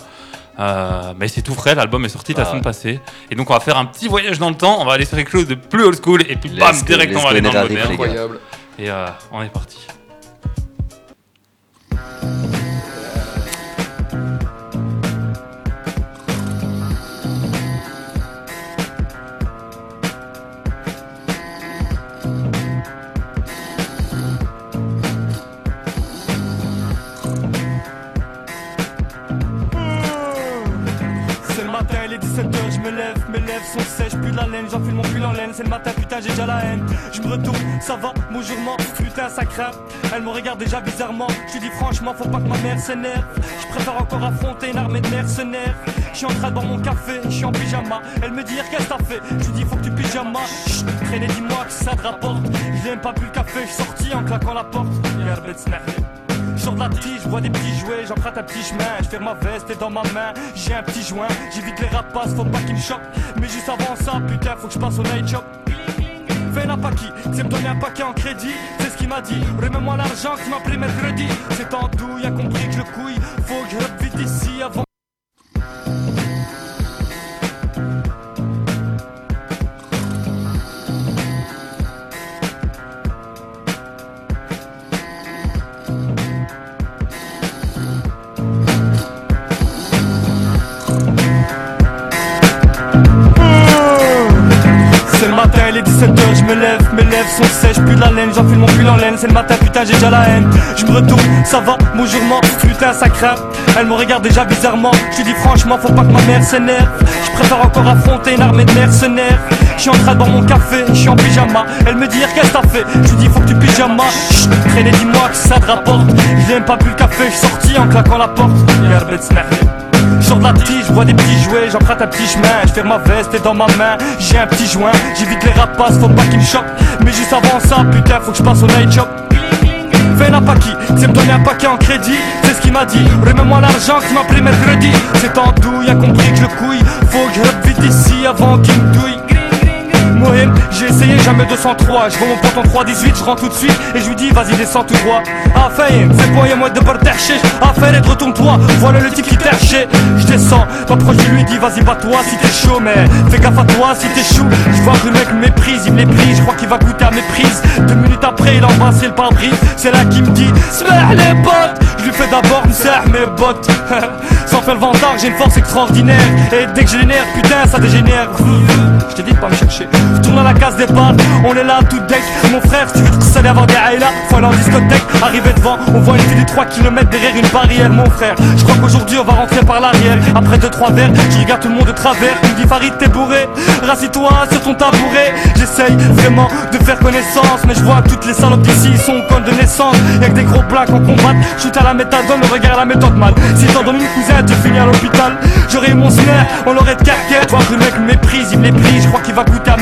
A: Euh, mais c'est tout frais, l'album est sorti la
C: Ah
A: semaine
C: ouais.
A: passée. Et donc, on va faire un petit voyage dans le temps. On va aller sur quelque chose de plus old school. Et puis, bam, direct, on va aller dans le moderne.
D: Incroyable.
A: Et euh, on est parti.
F: J'enfile mon pull en laine. C'est le matin, putain, j'ai déjà la haine. Je me retourne, ça va, bonjour, putain, ça craint. Elle me regarde déjà bizarrement. Je dis franchement, faut pas que ma mère s'énerve. Je préfère encore affronter une armée de mercenaires. Je suis en train de boire mon café, je suis en pyjama. Elle me dit, qu'est-ce que t'as fait? Je dis, faut que tu pyjama. Chut, traînez, dis-moi que ça te rapporte. J'ai même pas bu le café, je sorti en claquant la porte. Sur de la tige, vois des petits jouets, j'emprunte un petit chemin, je ferme ma veste et dans ma main, j'ai un petit joint, j'évite les rapaces, faut pas qu'ils me choquent. Mais juste avant ça, putain, faut que je passe au night shop. Fais n'a pas qui, c'est me donner un paquet en crédit, c'est ce qu'il m'a dit. Remets-moi l'argent que tu m'as pris mercredi. C'est en douille, a compris que je le couille, faut que je j'enfile mon pull en laine, c'est le matin, putain, j'ai déjà la haine. Je me retourne, ça va, bonjour, putain, ça craint. Elle me regarde déjà bizarrement, je dis franchement, faut pas que ma mère s'énerve. Je préfère encore affronter une armée de mercenaires. Je suis en train de boire mon café, je suis en pyjama. Elle me dit, qu'est-ce que t'as fait? Je lui dis, faut que tu pyjama. Chut, traînez, dis-moi que ça te rapporte. J'ai même pas bu le café, je sorti en claquant la porte. Sur de la tige, je vois des petits jouets, j'emprunte un petit chemin, je ferme ma veste et dans ma main, j'ai un petit joint, j'évite les rapaces, faut pas qu'ils me choquent. Mais juste avant ça, putain, faut que je passe au night shop. Fais n'a pas qui, c'est me donner un paquet en crédit, c'est ce qu'il m'a dit. Remets-moi l'argent que tu m'as pris mercredi. C'est en douille, a compris que je couille, faut que je vite ici avant qu'il me douille j'ai essayé jamais 203 Je vois mon pote en 318, je rentre tout de suite Et je lui dis vas-y descends tout droit. Ah c'est quoi y'a moi de partager Ah et retourne-toi, voilà le type qui terché Je descends, m'approche je lui dis vas-y bats-toi si t'es chaud Mais fais gaffe à toi si t'es chou Je vois que le mec méprise, il me méprise Je crois qu'il va goûter à méprise Deux minutes après il a embrassé le pare-brise. C'est là qu'il me dit les bottes! Je lui fais d'abord une serre mes bottes. Sans faire le vantard j'ai une force extraordinaire. Et dès que j'ai les nerfs putain ça dégénère. Je t'ai dit de pas me chercher tourne à la case départ, on est là tout deck. Mon frère, tu veux te saler avant des là, faut aller en discothèque. Arrivé devant, on voit une fille de 3 km derrière une barrière, mon frère. Je crois qu'aujourd'hui on va rentrer par l'arrière. Après 2-3 verres, je regarde tout le monde de travers. Me dit Farid, t'es bourré, rassis-toi sur ton tabouret. J'essaye vraiment de faire connaissance, mais je vois toutes les salopes d'ici sont con de naissance. Y'a que des gros blacks en combat, shoot à la méthadone, le regard la méthode mal. Si t'en donnes une cousine, tu finis à l'hôpital. J'aurais eu mon snare, on l'aurait de carquette. Vois que le mec méprise, il me méprise, je crois qu'il va goûter à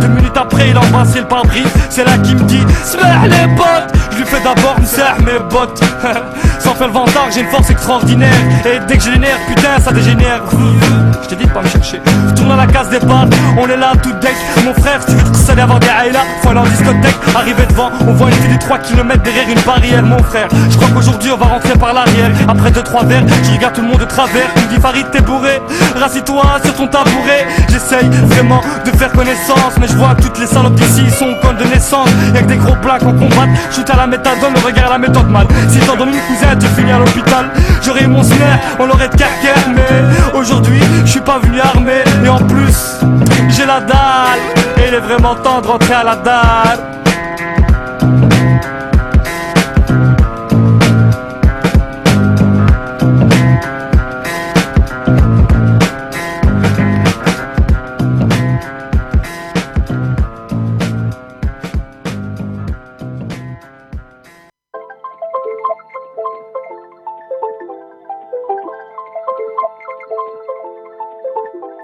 F: Deux minutes après, il a embrassé le pare-brise. C'est là qu'il me dit Smer les bottes Je lui fais d'abord une serre mes bottes. Sans faire le vantard, j'ai une force extraordinaire. Et dès que j'ai les putain, ça dégénère. Je t'ai dit de pas me chercher. Je tourne à la case départ, on est là tout deck. Mon frère, si tu veux te saler avant des là, faut aller en discothèque. Arrivé devant, on voit une fille de 3 km derrière une barrière, mon frère. Je crois qu'aujourd'hui on va rentrer par l'arrière. Après 2-3 verres, je regarde tout le monde de travers. Il me dit Farid, t'es bourré. Rassis-toi sur ton tabouret. J'essaye vraiment de faire connaissance mais je vois toutes les salopes d'ici sont con de naissance. Y'a que des gros blacks en combat, shoot à la méthadone, le la méthode mal. Si t'en donnes une cousine, tu finis à l'hôpital. J'aurais eu mon snare, on l'aurait de carrière, mais aujourd'hui, je suis pas venu armé. Et en plus, j'ai la dalle, et il est vraiment temps de rentrer à la dalle.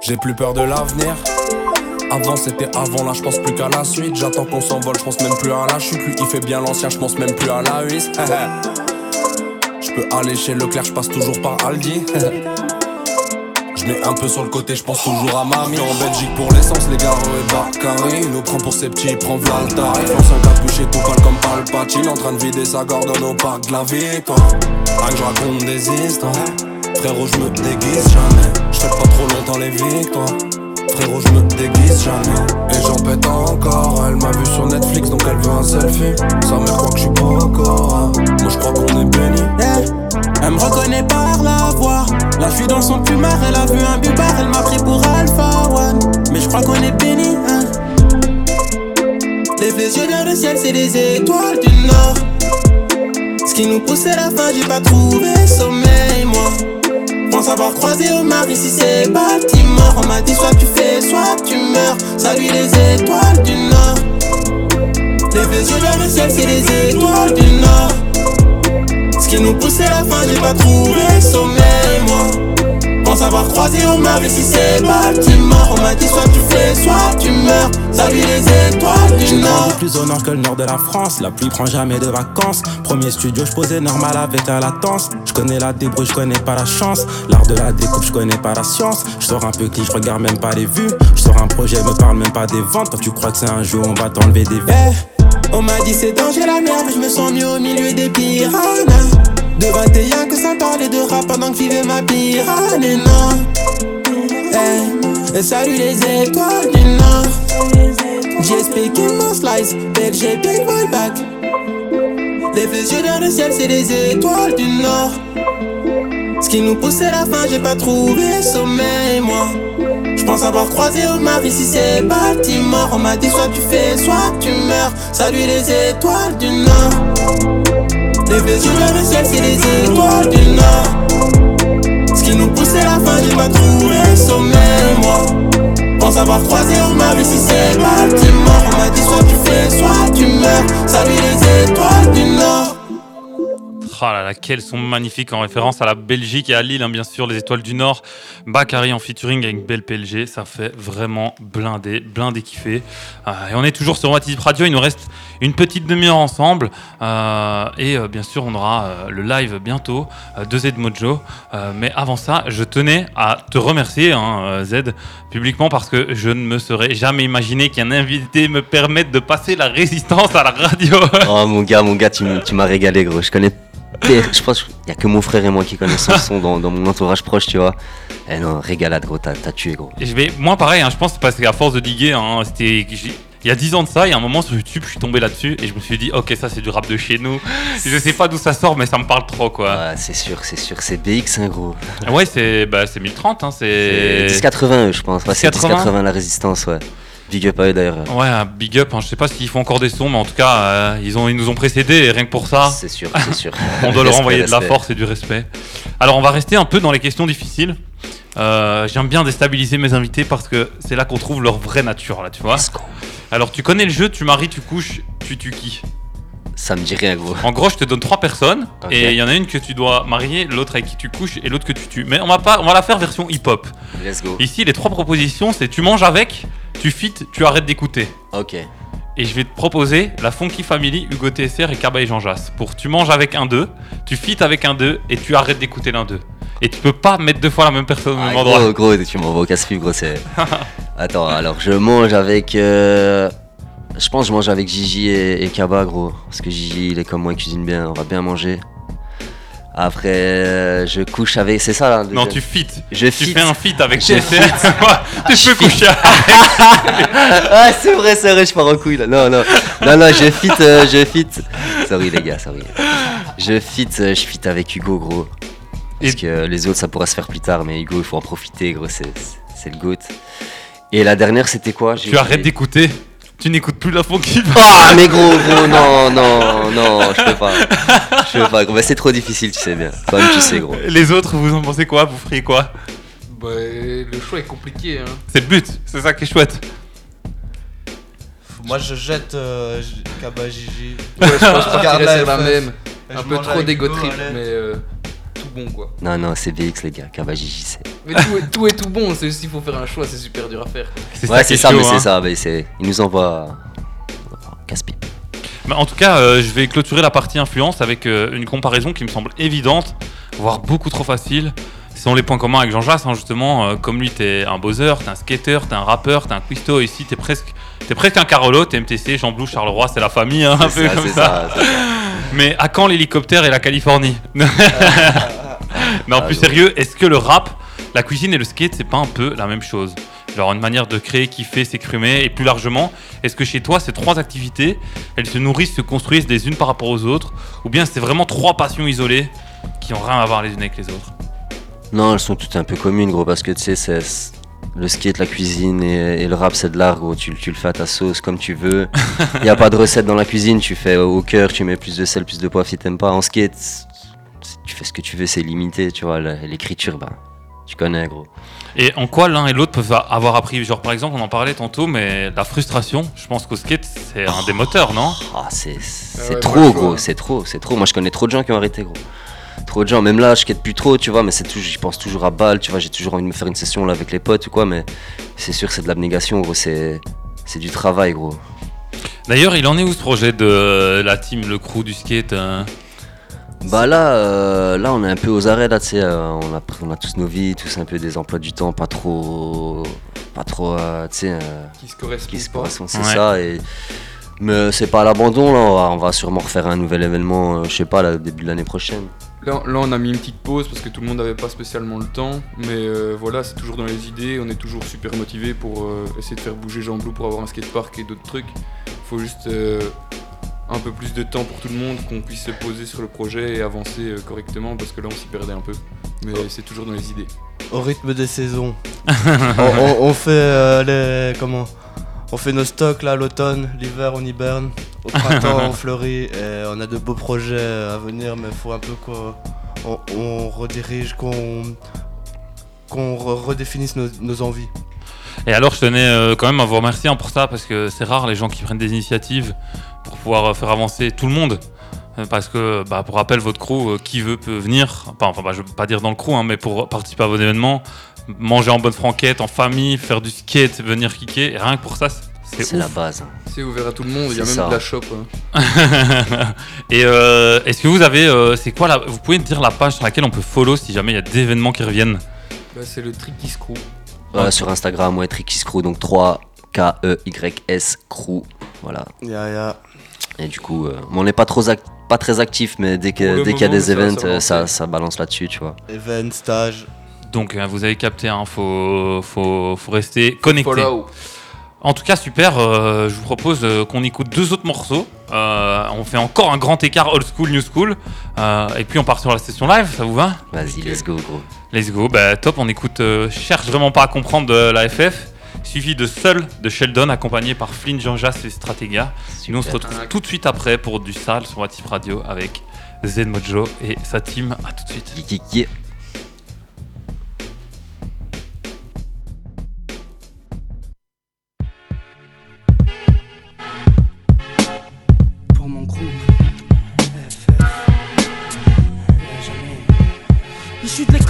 G: J'ai plus peur de l'avenir. Avant c'était avant, là je pense plus qu'à la suite. J'attends qu'on s'envole, je pense même plus à la chute. Lui il fait bien l'ancien, je pense même plus à la huisse. Je peux aller chez Leclerc, je passe toujours par Aldi. Je mets un peu sur le côté, je pense toujours à mamie. En Belgique pour l'essence, les gars, et Bakary. Il nous prend pour ses petits, prend Vlalta. Il lance un tout pâle comme Palpatine. En train de vider sa gordonne au parc de la victoire. Ah, je raconte des histoires. Frérot, je me déguise jamais. Je pas trop longtemps les victoires. Frérot, je me déguise jamais. Et j'en pète encore. Elle m'a vu sur Netflix, donc elle veut un selfie. Sa mère croit que je suis pas encore. Moi, je crois qu'on est béni.
H: Elle me reconnaît par la voix. Là, je dans son plumard. Elle a vu un bipar. Elle m'a pris pour Alpha One. Mais je crois qu'on est béni. Hein. Les yeux dans le ciel, c'est des étoiles du nord. Ce qui nous pousse à la fin, j'ai pas trouvé sommeil, moi. Pense avoir croisé Omar. Ici c'est Baltimore. On m'a dit soit tu fais soit tu meurs. Salut les étoiles du Nord. Les yeux vers le ciel c'est les étoiles du Nord. Ce qui nous poussait la fin. J'ai pas trouvé sommeil moi Pense avoir croisé Omar ici c'est Baltimore On m'a dit soit tu fais soit tu meurs Salut les étoiles du Nord
I: plus au nord que le nord de la France. La pluie prend jamais de vacances. Premier studio, je posais normal avec la latence. Je connais la débrouille, je connais pas la chance. L'art de la découpe, je connais pas la science. Je sors un peu clean, je regarde même pas les vues. Je sors un projet, me parle même pas des ventes. Toi, tu crois que c'est un jeu, on va t'enlever des verres.
H: Eh, on m'a dit c'est danger la merde, je me sens mieux au milieu des piranhas. De 21 que ça parlait de rap pendant que vivais ma piranha, non. Eh, et salut les étoiles du Nord. J'ai speaking mon slice, j'ai big boy back. Les yeux dans le ciel, c'est les étoiles du Nord. Ce qui nous poussait la fin, j'ai pas trouvé sommeil, moi. Je pense avoir croisé Omar ici, c'est Baltimore. On m'a dit soit tu fais, soit tu meurs. Salut les étoiles du Nord. Les dans le ciel, c'est les étoiles du Nord. Ce qui nous poussait la fin, j'ai pas trouvé sommeil, moi. Pense avoir croisé Omar ici, c'est Baltimore. On m'a dit soit tu fais, soit tu meurs. Salut les étoiles du Nord.
A: Oh là là, quels sont magnifiques en référence à la Belgique et à Lille, hein, bien sûr, les étoiles du Nord. Bakary en featuring avec Belle PLG, ça fait vraiment blindé, blindé kiffé. Euh, et on est toujours sur Matip Radio, il nous reste une petite demi-heure ensemble. Euh, et euh, bien sûr, on aura le live bientôt de Z Mojo. Mais avant ça, je tenais à te remercier, hein, Z, publiquement, parce que je ne me serais jamais imaginé qu'un invité me permette de passer la résistance à la radio.
C: Oh mon gars, mon gars, tu, m'as régalé gros. Je connais je pense qu'il y a que mon frère et moi qui connaissent son son dans, dans mon entourage proche, tu vois. Eh non, régalade gros, t'as tué gros.
A: Et je vais, moi pareil, hein, je pense que c'est parce qu'à force de diguer, hein, c'était, il y a 10 ans de ça, il y a un moment sur YouTube, je suis tombé là-dessus et je me suis dit, ok, ça c'est du rap de chez nous. Je sais pas d'où ça sort, mais ça me parle trop quoi.
C: Ouais, c'est sûr, c'est sûr, c'est BX hein, gros.
A: Ouais, c'est, bah, c'est 1030, hein,
C: C'est
A: c'est.
C: 1080 eux, je pense. Ouais, c'est
A: 1080.
C: 1080 la résistance, ouais. Big up à eux d'ailleurs.
A: Ouais, un big up, hein, je sais pas s'ils font encore des sons, mais en tout cas, euh, ils, ont, ils nous ont précédés et rien que pour ça,
C: C'est sûr, c'est sûr.
A: on doit leur envoyer de la force et du respect. Alors, on va rester un peu dans les questions difficiles. Euh, J'aime bien déstabiliser mes invités parce que c'est là qu'on trouve leur vraie nature, là, tu vois. Alors, tu connais le jeu, tu maries, tu couches, tu tues qui?
C: Ça me dit rien gros.
A: En gros, je te donne trois personnes et il y en a une que tu dois marier, l'autre avec qui tu couches et l'autre que tu tues. Mais on va pas, on va la faire version hip-hop.
C: Let's go.
A: Ici, les trois propositions, c'est tu manges avec, tu fites, tu arrêtes d'écouter.
C: Ok.
A: Et je vais te proposer la Funky Family, Hugo TSR et Kaba et Jean Jass. Pour tu manges avec un d'eux, tu fites avec un d'eux et tu arrêtes d'écouter l'un d'eux. Et tu peux pas mettre deux fois la même personne au
C: Ah,
A: même endroit.
C: gros, gros, tu m'envoies au casse-pipe, gros, c'est. Attends, alors je mange avec. euh, Je pense que je mange avec Gigi et, et Kaba, gros. Parce que Gigi, il est comme moi, il cuisine bien, on va bien manger. Après, euh, je couche avec. C'est ça là le
A: Non, tu fites.
C: Je
A: Tu
C: fit.
A: fais un fit avec
C: Je
A: tu peux coucher avec.
C: ah, c'est vrai, c'est vrai, je pars en couille là. Non, non, non, non, je fit, euh, je fit. Sorry les gars, sorry. Je fit, euh, je fit avec Hugo, gros. Parce
A: Et-
C: que les autres, ça pourra se faire plus tard, mais Hugo, il faut en profiter, gros, c'est le goat. Et la dernière, c'était quoi?
A: Tu arrêtes d'écouter? Tu n'écoutes plus la Funky
C: Ah, mais gros, gros, non, non, non, je peux pas. Je peux pas, gros. Mais c'est trop difficile, tu sais bien. Toi-même, tu sais, gros.
A: Les autres, vous en pensez quoi? Vous feriez quoi?
D: Bah, le choix est compliqué. Hein.
A: C'est le but, c'est ça qui est chouette.
J: Moi je jette euh, Kaba Gigi.
D: Ouais, je pense
J: Regarde
D: qu'il
J: la
D: même. Un peu trop d'égo trip, mais euh, tout bon quoi.
C: Non, non, c'est BX, les gars. Kawajiji, c'est.
D: Mais tout, est, tout est tout bon, c'est juste qu'il faut faire un choix, c'est super dur à faire.
A: C'est
C: Ouais, c'est
A: est
C: ça,
A: chaud,
C: mais
A: hein.
C: c'est ça. Mais c'est... Il nous envoie. Casse-pipe.
A: Bah, en tout cas, euh, je vais clôturer la partie influence avec euh, une comparaison qui me semble évidente, voire beaucoup trop facile. Ce sont les points communs avec Jean Jass, hein, justement. euh, comme lui, t'es un buzzer, t'es un skater, t'es un rappeur, t'es un cuisto. Ici, t'es presque, t'es presque un Carolo, t'es MTC, Jean Blou, Charleroi, c'est la famille, hein, un peu
C: ça,
A: comme
C: c'est
A: ça.
C: ça, c'est ça.
A: Mais à quand l'hélicoptère et la Californie? Non,
C: Ah,
A: plus
C: gros.
A: sérieux, est-ce que le rap, la cuisine et le skate, c'est pas un peu la même chose Genre une manière de créer, kiffer, s'exprimer, et plus largement, est-ce que chez toi, ces trois activités, elles se nourrissent, se construisent les unes par rapport aux autres Ou bien c'est vraiment trois passions isolées qui ont rien à voir les unes avec les autres
C: Non, elles sont toutes un peu communes, gros, parce que tu sais, le skate, la cuisine et, et le rap, c'est de l'art, gros. Tu, tu le fais à ta sauce comme tu veux. Il n'y a pas de recette dans la cuisine. Tu fais au cœur, tu mets plus de sel, plus de poivre si t'aimes pas. En skate, c'est- tu fais ce que tu veux, c'est limité, tu vois. L'écriture, bah, tu connais, gros.
A: Et en quoi l'un et l'autre peuvent avoir appris? Genre, par exemple, on en parlait tantôt, mais la frustration, je pense qu'au skate, c'est un des moteurs, non?
C: Ah, c'est
D: ouais,
C: trop,
D: je
C: gros, c'est trop, c'est trop. Moi, je connais trop de gens qui ont arrêté, gros. Trop de gens, même là, je skate plus trop, tu vois, mais c'est tout, j'y pense toujours à balle, tu vois, j'ai toujours envie de me faire une session là avec les potes ou quoi, mais c'est sûr, c'est de l'abnégation, gros, c'est c'est du travail, gros.
A: D'ailleurs, il en est où ce projet de la team, le crew du skate euh?
C: Bah là, euh, là, on est un peu aux arrêts, là, tu sais, euh, on, a, on a tous nos vies, tous un peu des emplois du temps, pas trop, pas trop, euh, tu sais,
D: Qui se correspond
C: qui se correspondent, c'est
A: Ouais.
C: ça, et... Mais c'est pas à l'abandon, là, on va, on va sûrement refaire un nouvel événement, euh, je sais pas, là, début de l'année prochaine.
D: Là, là, on a mis une petite pause parce que tout le monde n'avait pas spécialement le temps. Mais euh, voilà, c'est toujours dans les idées. On est toujours super motivé pour euh, essayer de faire bouger Jean Blou pour avoir un skatepark et d'autres trucs. Il faut juste euh, un peu plus de temps pour tout le monde, qu'on puisse se poser sur le projet et avancer euh, correctement parce que là, on s'y perdait un peu. Mais c'est toujours dans les idées.
J: Au rythme des saisons. on, on- on fait euh, les. Comment On fait nos stocks là l'automne, l'hiver on hiberne, au printemps on fleurit et on a de beaux projets à venir mais faut un peu qu'on on, on redirige, qu'on qu'on re- redéfinisse nos, nos envies.
A: Et alors, je tenais euh, quand même à vous remercier hein, pour ça, parce que c'est rare les gens qui prennent des initiatives pour pouvoir euh, faire avancer tout le monde. Euh, Parce que, bah, pour rappel, votre crew, qui veut peut venir. Enfin, enfin bah, je veux pas dire dans le crew, hein, mais pour participer à vos événements, manger en bonne franquette, en famille, faire du skate, venir kicker. Et rien que pour ça, c'est-
C: la base. hein.
D: C'est ouvert à tout le monde. Il y a même
C: ça.
D: de la shop. hein.
A: Et euh, est-ce que vous avez, euh, c'est quoi la, vous pouvez me dire la page sur laquelle on peut follow si jamais il y a des événements qui reviennent?
D: Bah, c'est le Tricky Screw.
C: Ouais, sur Instagram, ouais, Tricky Screw, donc 3 K-E-Y-S Crew. Voilà.
J: Ya.
C: Et du coup, euh, on n'est pas, trop ac- pas très actif, mais dès qu'il y a des events, euh, ça, balance là-dessus, tu vois.
J: Event, stage.
A: Donc euh, vous avez capté, hein, faut, faut, faut rester connecté.
D: Follow.
A: En tout cas, super. euh, je vous propose euh, qu'on écoute deux autres morceaux. Euh, on fait encore un grand écart old school, new school. Euh, et puis on part sur la session live, ça vous va?
C: Vas-y, let's go, gros.
A: Let's go. Bah, top, on écoute. euh, cherche vraiment pas à comprendre de la FF. Suivi de Seul de Sheldon, accompagné par Flynn Jean-Jas et Stratega. Sinon, on se retrouve tout de suite après pour du sale sur Wattip Radio avec Zen Mojo et sa team. À tout de suite.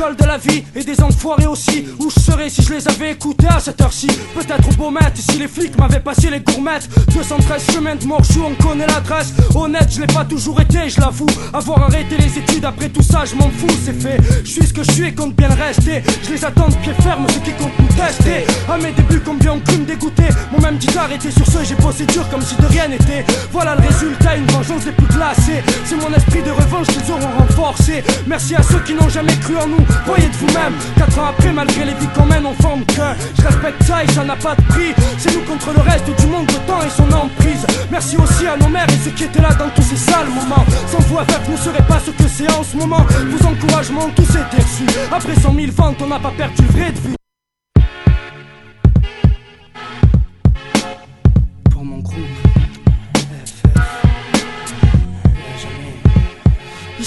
K: De la vie et des enfoirés aussi. Où je serais si je les avais écoutés à cette heure-ci? Peut-être au beau maître si les flics m'avaient passé les gourmettes. 213 chemins de Morchou, on connaît l'adresse. Honnête, je l'ai pas toujours été, je l'avoue. Avoir arrêté les études après tout ça, je m'en fous, c'est fait. Je suis ce que je suis et compte bien le rester. Je les attends de pied ferme, ceux qui comptent nous tester. À mes débuts, combien ont pu me dégoûter? M'ont même dit d'arrêter sur ce, j'ai bossé dur comme si de rien n'était. Voilà le résultat, une vengeance des plus glacées C'est mon esprit de revanche qu'ils auront renforcé. Merci à ceux qui n'ont jamais cru en nous, voyez de vous-même. Quatre ans après, malgré les vies qu'on mène, on forme que Je respecte ça et ça n'a pas de prix. C'est nous contre le reste du monde, le temps et son emprise. Merci aussi à nos mères et ceux qui étaient là dans tous ces sales moments. Sans vous avec ne serait pas ce que c'est en ce moment. Vos encouragements, tous étaient reçus Après cent mille ventes, on n'a pas perdu le vrai de vue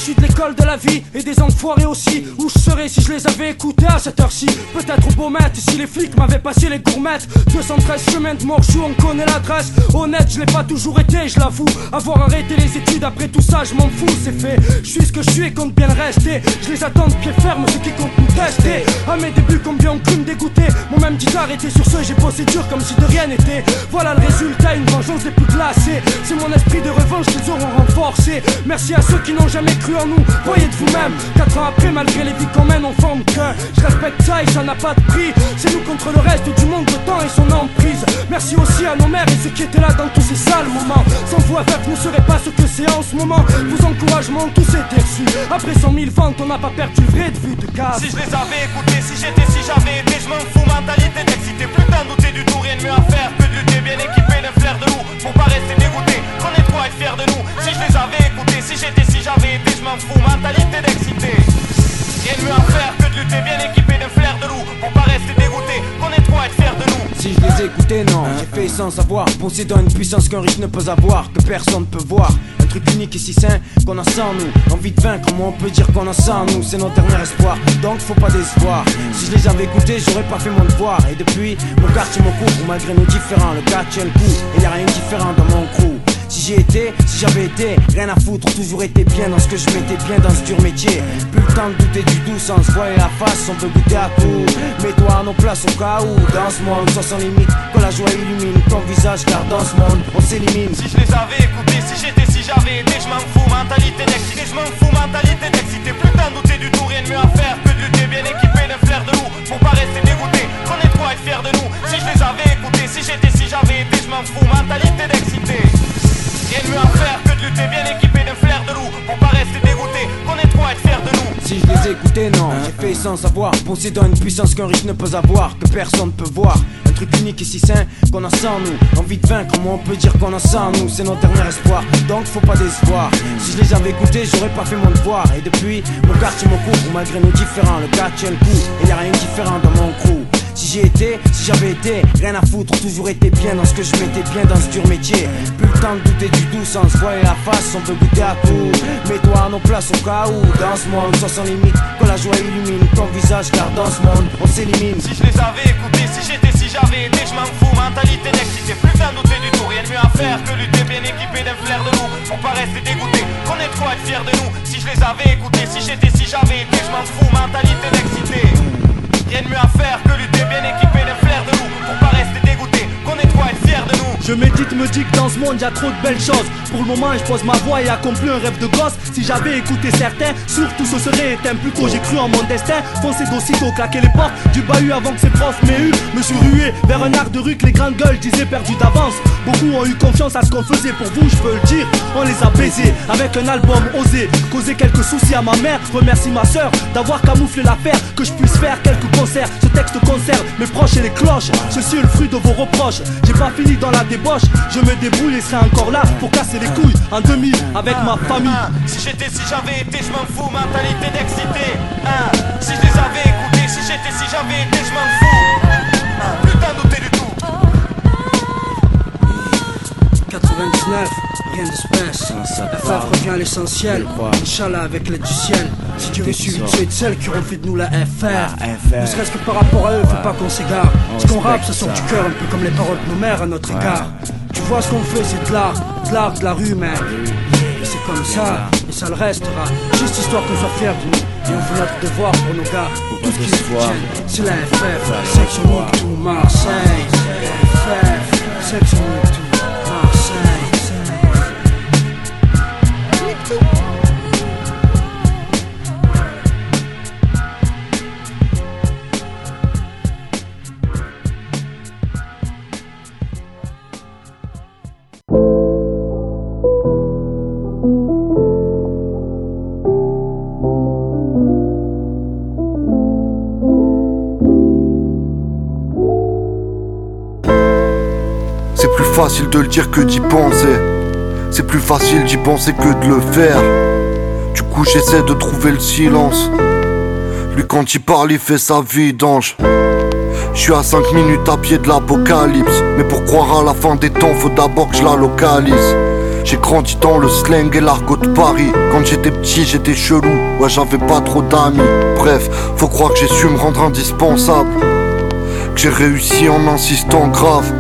K: Issu de l'école de la vie et des enfoirés aussi. Où je serais si je les avais écoutés à cette heure-ci? Peut-être au beau maître si les flics m'avaient passé les gourmettes. 213 chemins de Morchou, on connaît l'adresse. Honnête, je l'ai pas toujours été, je l'avoue. Avoir arrêté les études après tout ça, je m'en fous, c'est fait. Je suis ce que je suis et compte bien le rester. Je les attends de pied ferme, ceux qui comptent nous tester. À mes débuts, combien ont cru me dégoûter? M'ont même dit d'arrêter sur ce, j'ai bossé dur comme si de rien n'était. Voilà le résultat, une vengeance des plus glacées C'est mon esprit de revanche qu'ils auront renforcé Merci à ceux qui n'ont jamais cru en nous, voyez de vous-même. Quatre ans après, malgré les vies qu'on mène, on forme que Je respecte ça et ça n'a pas de prix. C'est nous contre le reste du monde, le temps et son emprise. Merci aussi à nos mères et ceux qui étaient là dans tous ces sales moments. Sans vous avec, ne serait pas ce que c'est en ce moment. Vos encouragements, tous étaient reçus Après cent mille ventes, on n'a pas perdu le vrai de vue de gaz.
L: Si je les avais écoutés, si j'étais, si j'avais été, je m'en fous, mentalité d'excité. Putain, douter du tout, rien de mieux à faire que de lutter. Bien équipé d'un flair de loup. Pour pas rester dégoûté, qu'on est trop être fier de nous. Si je les avais je m'en fous, mentalité d'excité.
M: Rien de mieux à faire que de lutter bien équipé d'un flair de loup Pour pas rester dégoûté, qu'on est trois et de faire de nous
L: Si je les écoutais, non, j'ai fait sans savoir. Possédant une puissance qu'un riche ne peut avoir, que personne ne peut voir. Un truc unique et si sain qu'on a sans nous. Envie de vaincre, comment on peut dire qu'on a sans nous? C'est notre dernier espoir, donc faut pas décevoir. Si je les avais écoutés, j'aurais pas fait mon devoir. Et depuis, mon quartier mon couvre, malgré nos différents. Le gars tient le coup, et y a rien de différent dans mon crew. Si j'y étais, si j'avais été, rien à foutre, toujours été bien dans ce que je mettais bien dans ce dur métier. Plus le temps de douter du doux sans se voiler la face, on peut goûter à tout. Mets-toi à nos places au cas où, dans ce monde, soit sans limite, quand la joie illumine ton visage, car dans ce monde, on s'élimine.
M: Si je les avais écoutés, si j'étais, si j'avais été, je m'en fous, mentalité d'excité, je m'en fous, mentalité d'excité, plus le temps de douter du tout, rien de mieux à faire que de lutter bien équipé d'un flair de loup, pour pas rester dégoûté, trop être fier de nous. Si je les avais écoutés, si j'étais, si j'avais été, je m'en fous, mentalité d'excité. De mieux à faire que de lutter bien équipé d'un flair de loup Pour pas rester dégoûté, qu'on est trop être fier de nous
L: Si je les écoutais, non, j'ai fait sans savoir. Possédant une puissance qu'un riche ne peut avoir, que personne ne peut voir. Un truc unique et si sain qu'on a sans nous. Envie de vaincre, comment on peut dire qu'on a sans nous? C'est notre dernier espoir, donc faut pas décevoir. Si je les avais écoutés, j'aurais pas fait mon devoir. Et depuis, mon quartier me couvre, malgré nos différents. Le gars tient le coup, et y a rien de différent dans mon crew. Si j'y étais, si j'avais été, rien à foutre, toujours été bien dans ce que je mettais bien dans ce dur métier. Plus le temps de douter du doux sans se voiler la face, on peut goûter à tout. Mets-toi à nos places au cas où, dans ce monde, soit sans limite, que la joie illumine ton visage, car dans ce monde, on s'élimine.
M: Si je les avais écoutés, si j'étais, si j'avais été, je m'en fous, mentalité d'excité, plus d'un douter du tout, rien de mieux à faire que lutter bien équipé d'un flair de loup, pour pas rester dégoûté, qu'on est trop être fier de nous. Si je les avais écoutés, si j'étais, si j'avais été, je m'en fous, mentalité d'excité. Rien de mieux à faire que lutter bien équipé de loup,
N: Je médite, me dis que dans ce monde y a trop de belles choses. Pour le moment, je pose ma voix et accomplis un rêve de gosse. Si j'avais écouté certains, surtout ce serait éteint. Plus tôt, j'ai cru en mon destin. Foncé d'aussitôt, claquer les portes du bahut avant que ses profs m'aient eu. Me suis rué vers un art de rue que les grandes gueules disaient perdu d'avance. Beaucoup ont eu confiance à ce qu'on faisait pour vous, je peux le dire. On les a baisés avec un album osé. Causé quelques soucis à ma mère. Remercie ma soeur d'avoir camouflé l'affaire. Que je puisse faire quelques concerts. Ce texte conserve mes proches et les cloches. Ceci est le fruit de vos reproches. J'ai pas fini dans la débauche. Je me débrouille et serai encore là pour casser les couilles en 2000 avec ma famille.
M: Si j'étais, si j'avais été, je m'en fous, mentalité d'excité. Hein. Si je les avais écoutés, si j'étais, si j'avais été, je m'en fous. Hein. De douter du tout.
L: 99, rien spécial. FF revient à l'essentiel. Inch'Allah avec l'aide du ciel. Si Dieu veut suivre ceux et de celles qui auront fait de nous la FR. Ne serait-ce que par rapport à eux, faut pas qu'on s'égare. Ce qu'on rappe, ce sont du cœur, un peu comme les paroles de nos mères à notre égard. Tu vois ce qu'on fait, c'est de l'art, de l'art, de la rue. Et c'est comme ça, et ça le restera. Juste histoire qu'on soit fiers de nous. Et on fait notre devoir pour nos gars. Pour tout ce qui se. C'est la FF, section Mictou, Marseille. FF, section Mictou, Marseille.
O: Dire que d'y penser. C'est plus facile d'y penser que de le faire. Du coup, j'essaie de trouver le silence. Lui, quand il parle, il fait sa vie d'ange. Je suis à 5 minutes à pied de l'apocalypse. Mais pour croire à la fin des temps, faut d'abord que je la localise. J'ai grandi dans le slang et l'argot de Paris. Quand j'étais petit, j'étais chelou. Ouais, j'avais pas trop d'amis. Bref, faut croire que j'ai su me rendre indispensable. Que j'ai réussi en insistant grave.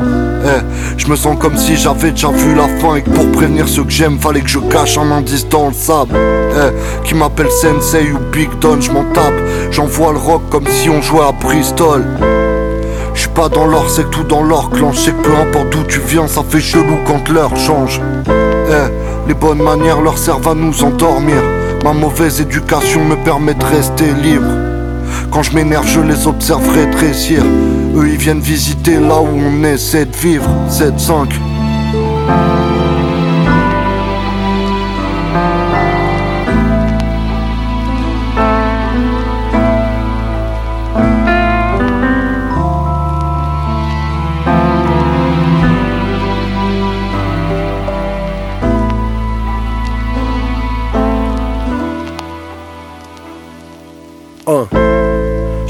O: Eh, je me sens comme si j'avais déjà vu la fin et que pour prévenir ceux que j'aime, fallait que je cache un indice dans le sable. Eh, qui m'appelle Sensei ou Big Don, je m'en tape. J'envoie le rock comme si on jouait à Bristol. Je suis pas dans l'or, c'est tout dans l'or clan. Peu importe d'où tu viens, ça fait chelou quand l'heure change. Eh, les bonnes manières leur servent à nous endormir. Ma mauvaise éducation me permet de rester libre. Quand je m'énerve, je les observe rétrécir. Eux ils viennent visiter là où on essaie de vivre 7-5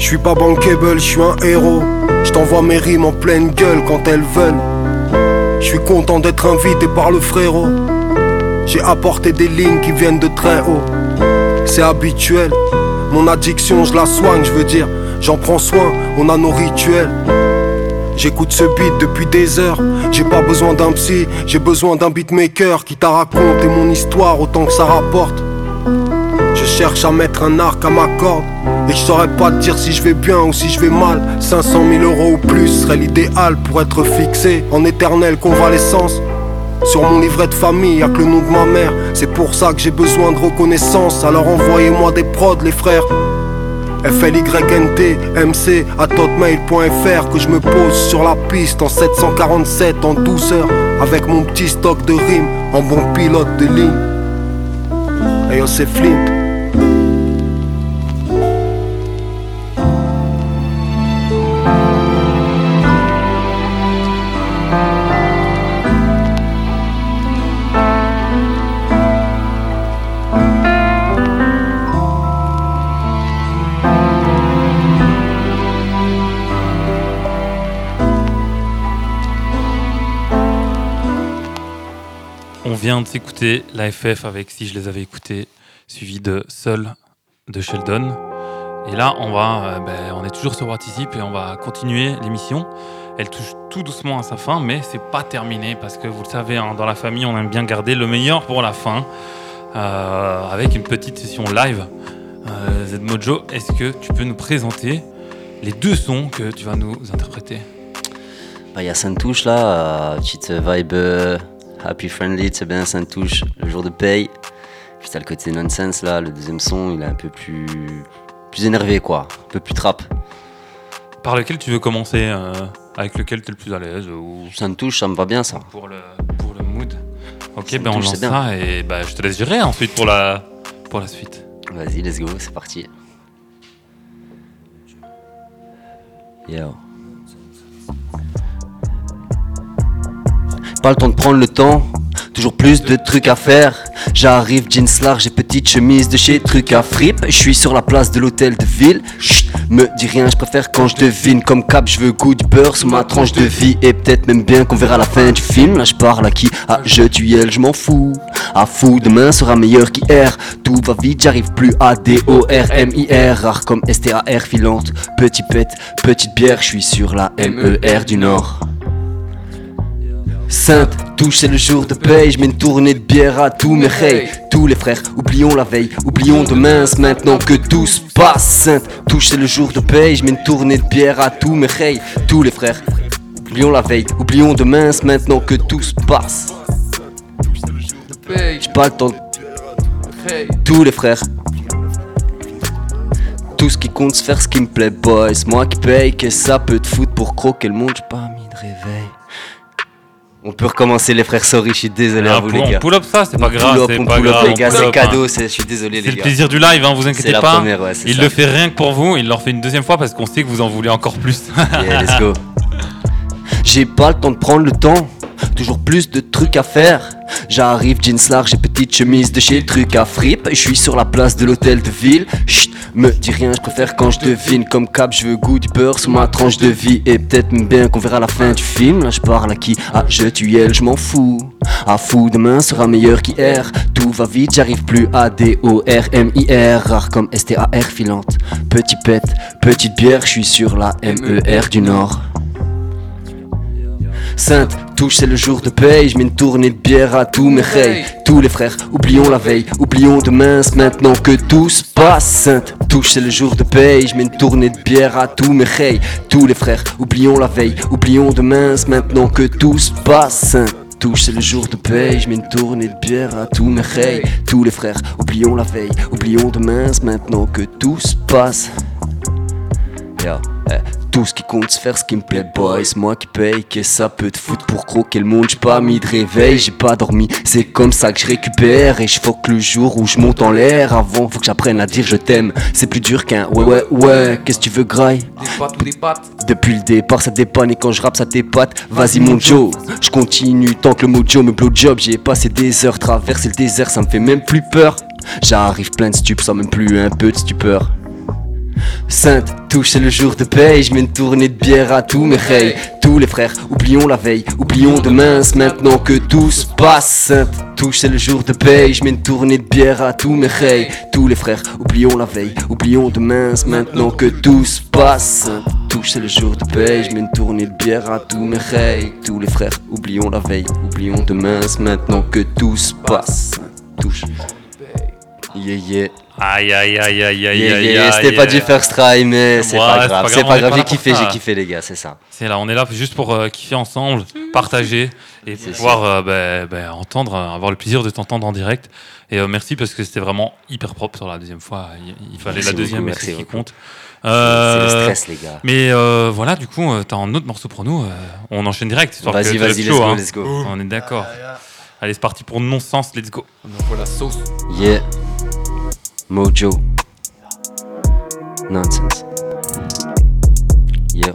O: Je
P: suis pas bankable, je suis un héros. Je mes rimes en pleine gueule quand elles veulent. Je suis content d'être invité par le frérot. J'ai apporté des lignes qui viennent de très haut. C'est habituel. Mon addiction, je la soigne, je veux dire. J'en prends soin, on a nos rituels. J'écoute ce beat depuis des heures. J'ai pas besoin d'un psy, j'ai besoin d'un beatmaker qui t'a raconté mon histoire autant que ça rapporte. Je cherche à mettre un arc à ma corde. Et je saurais pas te dire si je vais bien ou si je vais mal. 500 000 euros ou plus serait l'idéal pour être fixé en éternelle convalescence. Sur mon livret de famille, y'a que le nom de ma mère. C'est pour ça que j'ai besoin de reconnaissance. Alors envoyez-moi des prods, les frères. FLYNT MC à totmail.fr que je me pose sur la piste en 747 en douceur avec mon petit stock de rimes en bon pilote de ligne. Hey yo c'est Flint.
A: Vient de s'écouter la FF avec Si je les avais écoutés, suivi de Seul de Sheldon. Et là, on va, euh, ben, on est toujours sur Participe et on va continuer l'émission. Elle touche tout doucement à sa fin, mais c'est pas terminé parce que vous le savez, hein, dans la famille, on aime bien garder le meilleur pour la fin, euh, avec une petite session live. Euh, Zedmojo, est-ce que tu peux nous présenter les deux sons que tu vas nous interpréter?
C: Bah, il y a Sainte-Touche là, euh, petite vibe happy friendly, c'est bien Sainte-Touche, le jour de paye. Puis t'as le côté nonsense là, le deuxième son, il est un peu plus, plus énervé quoi, un peu plus trap.
A: Par lequel tu veux commencer euh, Avec lequel tu es le plus à l'aise ou...
C: Sainte-Touche, ça me va bien ça.
A: Pour le, pour le mood. Ok, ben on
C: touche,
A: lance ça et bah, je te laisse gérer ensuite pour la, pour la suite.
C: Vas-y, let's go, c'est parti. Yo. Pas le temps de prendre le temps, toujours plus de trucs à faire. J'arrive, jeans large et petite chemise de chez Truc à Fripe. Je suis sur la place de l'hôtel de ville. Chut, me dis rien, je préfère quand je devine. Comme cap, je veux goût du beurre ma tranche de vie. Et peut-être même bien qu'on verra la fin du film. Là, je parle à qui À je duel, je m'en fous. À fou, demain sera meilleur qu'hier. Tout va vite, j'arrive plus à D-O-R-M-I-R. Rare comme S-T-A-R filante. Petit pète, petite bière, je suis sur la M-E-R du Nord. Sainte touche, c'est le jour de paye. Je mets une tournée de bière à tous mes reys. Tous les frères, oublions la veille, oublions demain. C'est maintenant que tout se passe. Sainte touche, c'est le jour de paye. Je mets une tournée de bière à tous mes reys. Tous les frères, oublions la veille, oublions demain. C'est maintenant que tout se passe. J'ai pas le temps. Tous les frères. Tout ce qui compte, se faire ce qui me plaît, boys. Moi qui paye, que ça peut te foutre pour croquer le monde. J'ai pas mis de réveil. On peut recommencer les frères, sorry, je suis désolé à vous les
A: on
C: gars.
A: pull up ça, c'est
C: On
A: pas
C: pull
A: grave,
C: up,
A: c'est
C: on
A: pas
C: pull up,
A: grave,
C: les
A: on
C: gars,
A: pull
C: c'est cadeau,
A: hein.
C: c'est- je suis désolé les
A: C'est le
C: gars.
A: plaisir du live, hein, vous inquiétez pas. il le fait rien que pour vous, il le refait une deuxième fois parce qu'on sait que vous en voulez encore plus.
C: Yeah, let's go. J'ai pas le temps de prendre le temps, toujours plus de trucs à faire. J'arrive, jeans large et petite chemise de chez Truc à Fripe. Je suis sur la place de l'hôtel de ville. Chut, me dis rien, je préfère quand je devine. Comme cap, je veux goût du beurre sur ma tranche de vie. Et peut-être même bien qu'on verra la fin du film. Là, je parle à qui Ah, je tue elle, je m'en fous. À fou, demain sera meilleur qu'hier. Tout va vite, j'arrive plus à D-O-R-M-I-R. Rare comme S-T-A-R filante. Petit pète, petite bière, je suis sur la M-E-R du Nord. Sainte touche, c'est le jour de paye. Je mets une tournée de bière à tous mes reys. Tous les frères, oublions la veille, oublions demain. C'est maintenant que tout se passe. Sainte touche, c'est le jour de paye. Je mets une tournée de bière à tous mes reys. Tous les frères, oublions la veille, oublions demain. C'est maintenant que tout se passe. Sainte touche, c'est le jour de paye. Je mets une tournée de bière à tous mes reys. Tous les frères, oublions la veille, oublions demain. C'est maintenant que tout se passe. Yeah, Tout ce qui compte, c'est faire ce qui me plaît, boy. C'est moi qui paye, que ça peut te foutre pour croquer le monde. J'ai pas mis de réveil, j'ai pas dormi. C'est comme ça que je récupère et je que le jour où je monte en l'air. Avant, faut que j'apprenne à dire je t'aime. C'est plus dur qu'un ouais, ouais, ouais. Qu'est-ce que tu veux, graille
D: Des pâtes ou des pâtes
C: depuis le départ, ça dépanne et quand je rappe, ça t'épate. Vas-y, mon Joe, je continue tant que le mojo me blow job. J'ai passé des heures, traverser le désert, ça me fait même plus peur. J'arrive plein de stup, sans même plus un peu de stupeur. Sainte touche, c'est le jour de paye. Je mets une tournée de bière à tous mes reils. Tous les frères, oublions la veille, oublions demain, maintenant que tout se passe. Sainte touche, c'est le jour de paye. Je mets une tournée de bière à tous mes reils. Tous les frères, oublions la veille, oublions demain, maintenant que tout se passe. Sainte touche, c'est le jour de paye. Je mets une tournée de bière à tous mes reils. Tous les frères, oublions la veille, oublions demain, maintenant que tout se passe. Touche. Yeah, yeah.
A: Aïe aïe aïe aïe aïe
C: Yeah,
A: aïe
C: yeah,
A: aïe.
C: C'était pas du first try, mais c'est
A: Ouais,
C: pas grave. C'est pas grave, j'ai kiffé, j'ai kiffé les gars, c'est ça.
A: C'est là, on est là juste pour euh, kiffer ensemble, partager et pouvoir euh, bah, bah, entendre, euh, avoir le plaisir de t'entendre en direct. Et euh, merci parce que c'était vraiment hyper propre sur la deuxième fois. Il, il fallait
C: Merci
A: la deuxième,
C: beaucoup,
A: et c'est qui
C: beaucoup.
A: compte.
C: C'est le stress, les gars.
A: Mais euh, voilà, du coup, euh, t'as un autre morceau pour nous. euh, on enchaîne direct. histoire
C: Vas-y,
A: que
C: vas-y, let's go,
A: hein.
C: let's go.
A: On est d'accord. Allez, c'est parti pour non-sens, let's go.
D: On envoie la sauce.
C: Yeah. Mojo. Nonsense. Yeah.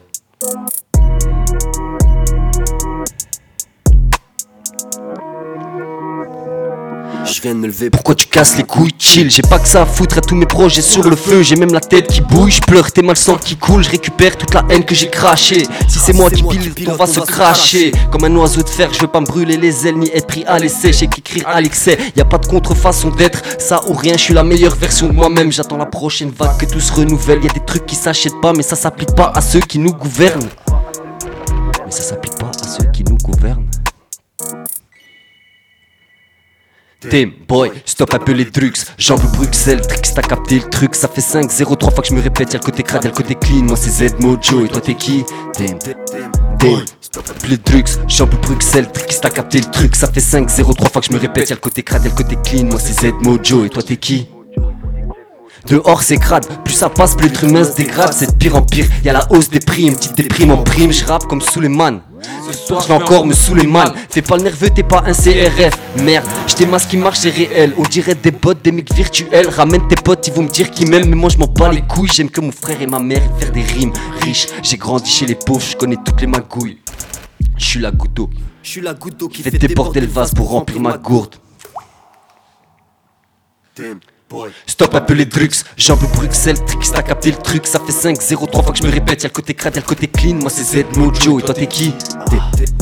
C: Je viens de me lever, pourquoi tu casses les couilles? Chill J'ai pas que ça à foutre à tous mes projets sur le feu. J'ai même la tête qui bouille, je pleure, t'es mal sang qui coule Je récupère toute la haine que j'ai crachée. Si c'est moi qui pilote, on va se cracher. Comme un oiseau de fer, je veux pas me brûler les ailes Ni être pris à l'essai, j'ai qu'écrire à l'excès Y a pas de contrefaçon d'être, ça ou rien. Je suis la meilleure version de moi-même, j'attends la prochaine vague Que tout se renouvelle, y a des trucs qui s'achètent pas Mais ça s'applique pas à ceux qui nous gouvernent. Mais ça s'applique pas Tim, boy, stop un peu les drugs. J'en Bruxelles, Trix, t'as capté le truc. Ça fait 5, 0, 3 fois que je me répète. Y'a le côté crade, y'a le côté clean. Moi c'est Z Mojo et toi t'es qui? Tim, Tim, stop un peu les drugs. J'en Bruxelles, Trix, t'as capté le truc. Ça fait 5, 0, 3 fois que je me répète. Y'a le côté crade, y'a le côté clean. Moi c'est Z Mojo et toi t'es qui? Dehors c'est crade, plus ça passe, plus l'être humain se dégrade, c'est de pire en pire. Y'a la hausse des une petite déprime en prime, je rappe comme Suleiman. Ce soir je vais encore me saouler mal. Fais pas le nerveux, t'es pas un CRF. Merde, j't'ai masque qui marche, c'est réel. On dirait des bots, des mecs virtuels. Ramène tes potes, ils vont me dire qu'ils m'aiment. Mais moi je m'en bats les couilles. J'aime que mon frère et ma mère faire des rimes riches. J'ai grandi chez les pauvres, je connais toutes les magouilles. Je suis la goutte d'eau.
E: Je suis la goutte d'eau qui
C: Fais déborder le vase pour remplir ma gourde. Stop un peu les drugs, j'en veux Bruxelles, Trix, t'as capté le truc, ça fait 5, 0, 3 fois que je me répète, y'a le côté crade, y'a le côté clean, moi c'est Z Mojo, et toi t'es qui?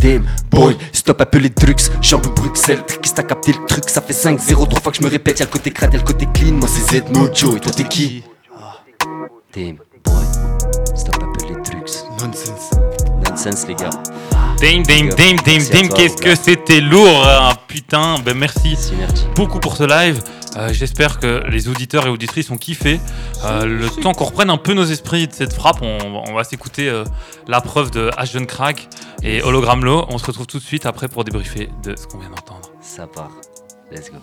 C: Damn, boy, stop un peu les drugs, j'en veux Bruxelles, Trix, t'as capté le truc, ça fait 5, 0, 3 fois que je me répète, y'a le côté crade, y'a le côté clean, moi c'est Z Mojo, et toi t'es qui? Damn, boy, stop un peu les drugs.
D: Nonsense.
C: Nonsense les gars.
A: Dame, dame, dame, dame, dame, qu'est-ce que c'était lourd, hein, putain. Ben merci beaucoup pour ce live. Euh, J'espère que les auditeurs et auditrices ont kiffé. Euh, le temps qu'on reprenne un peu nos esprits de cette frappe, on, on va s'écouter euh, la preuve de Ashton Crack et Hologram Low. On se retrouve tout de suite après pour débriefer de ce qu'on vient d'entendre.
C: Ça part, let's go.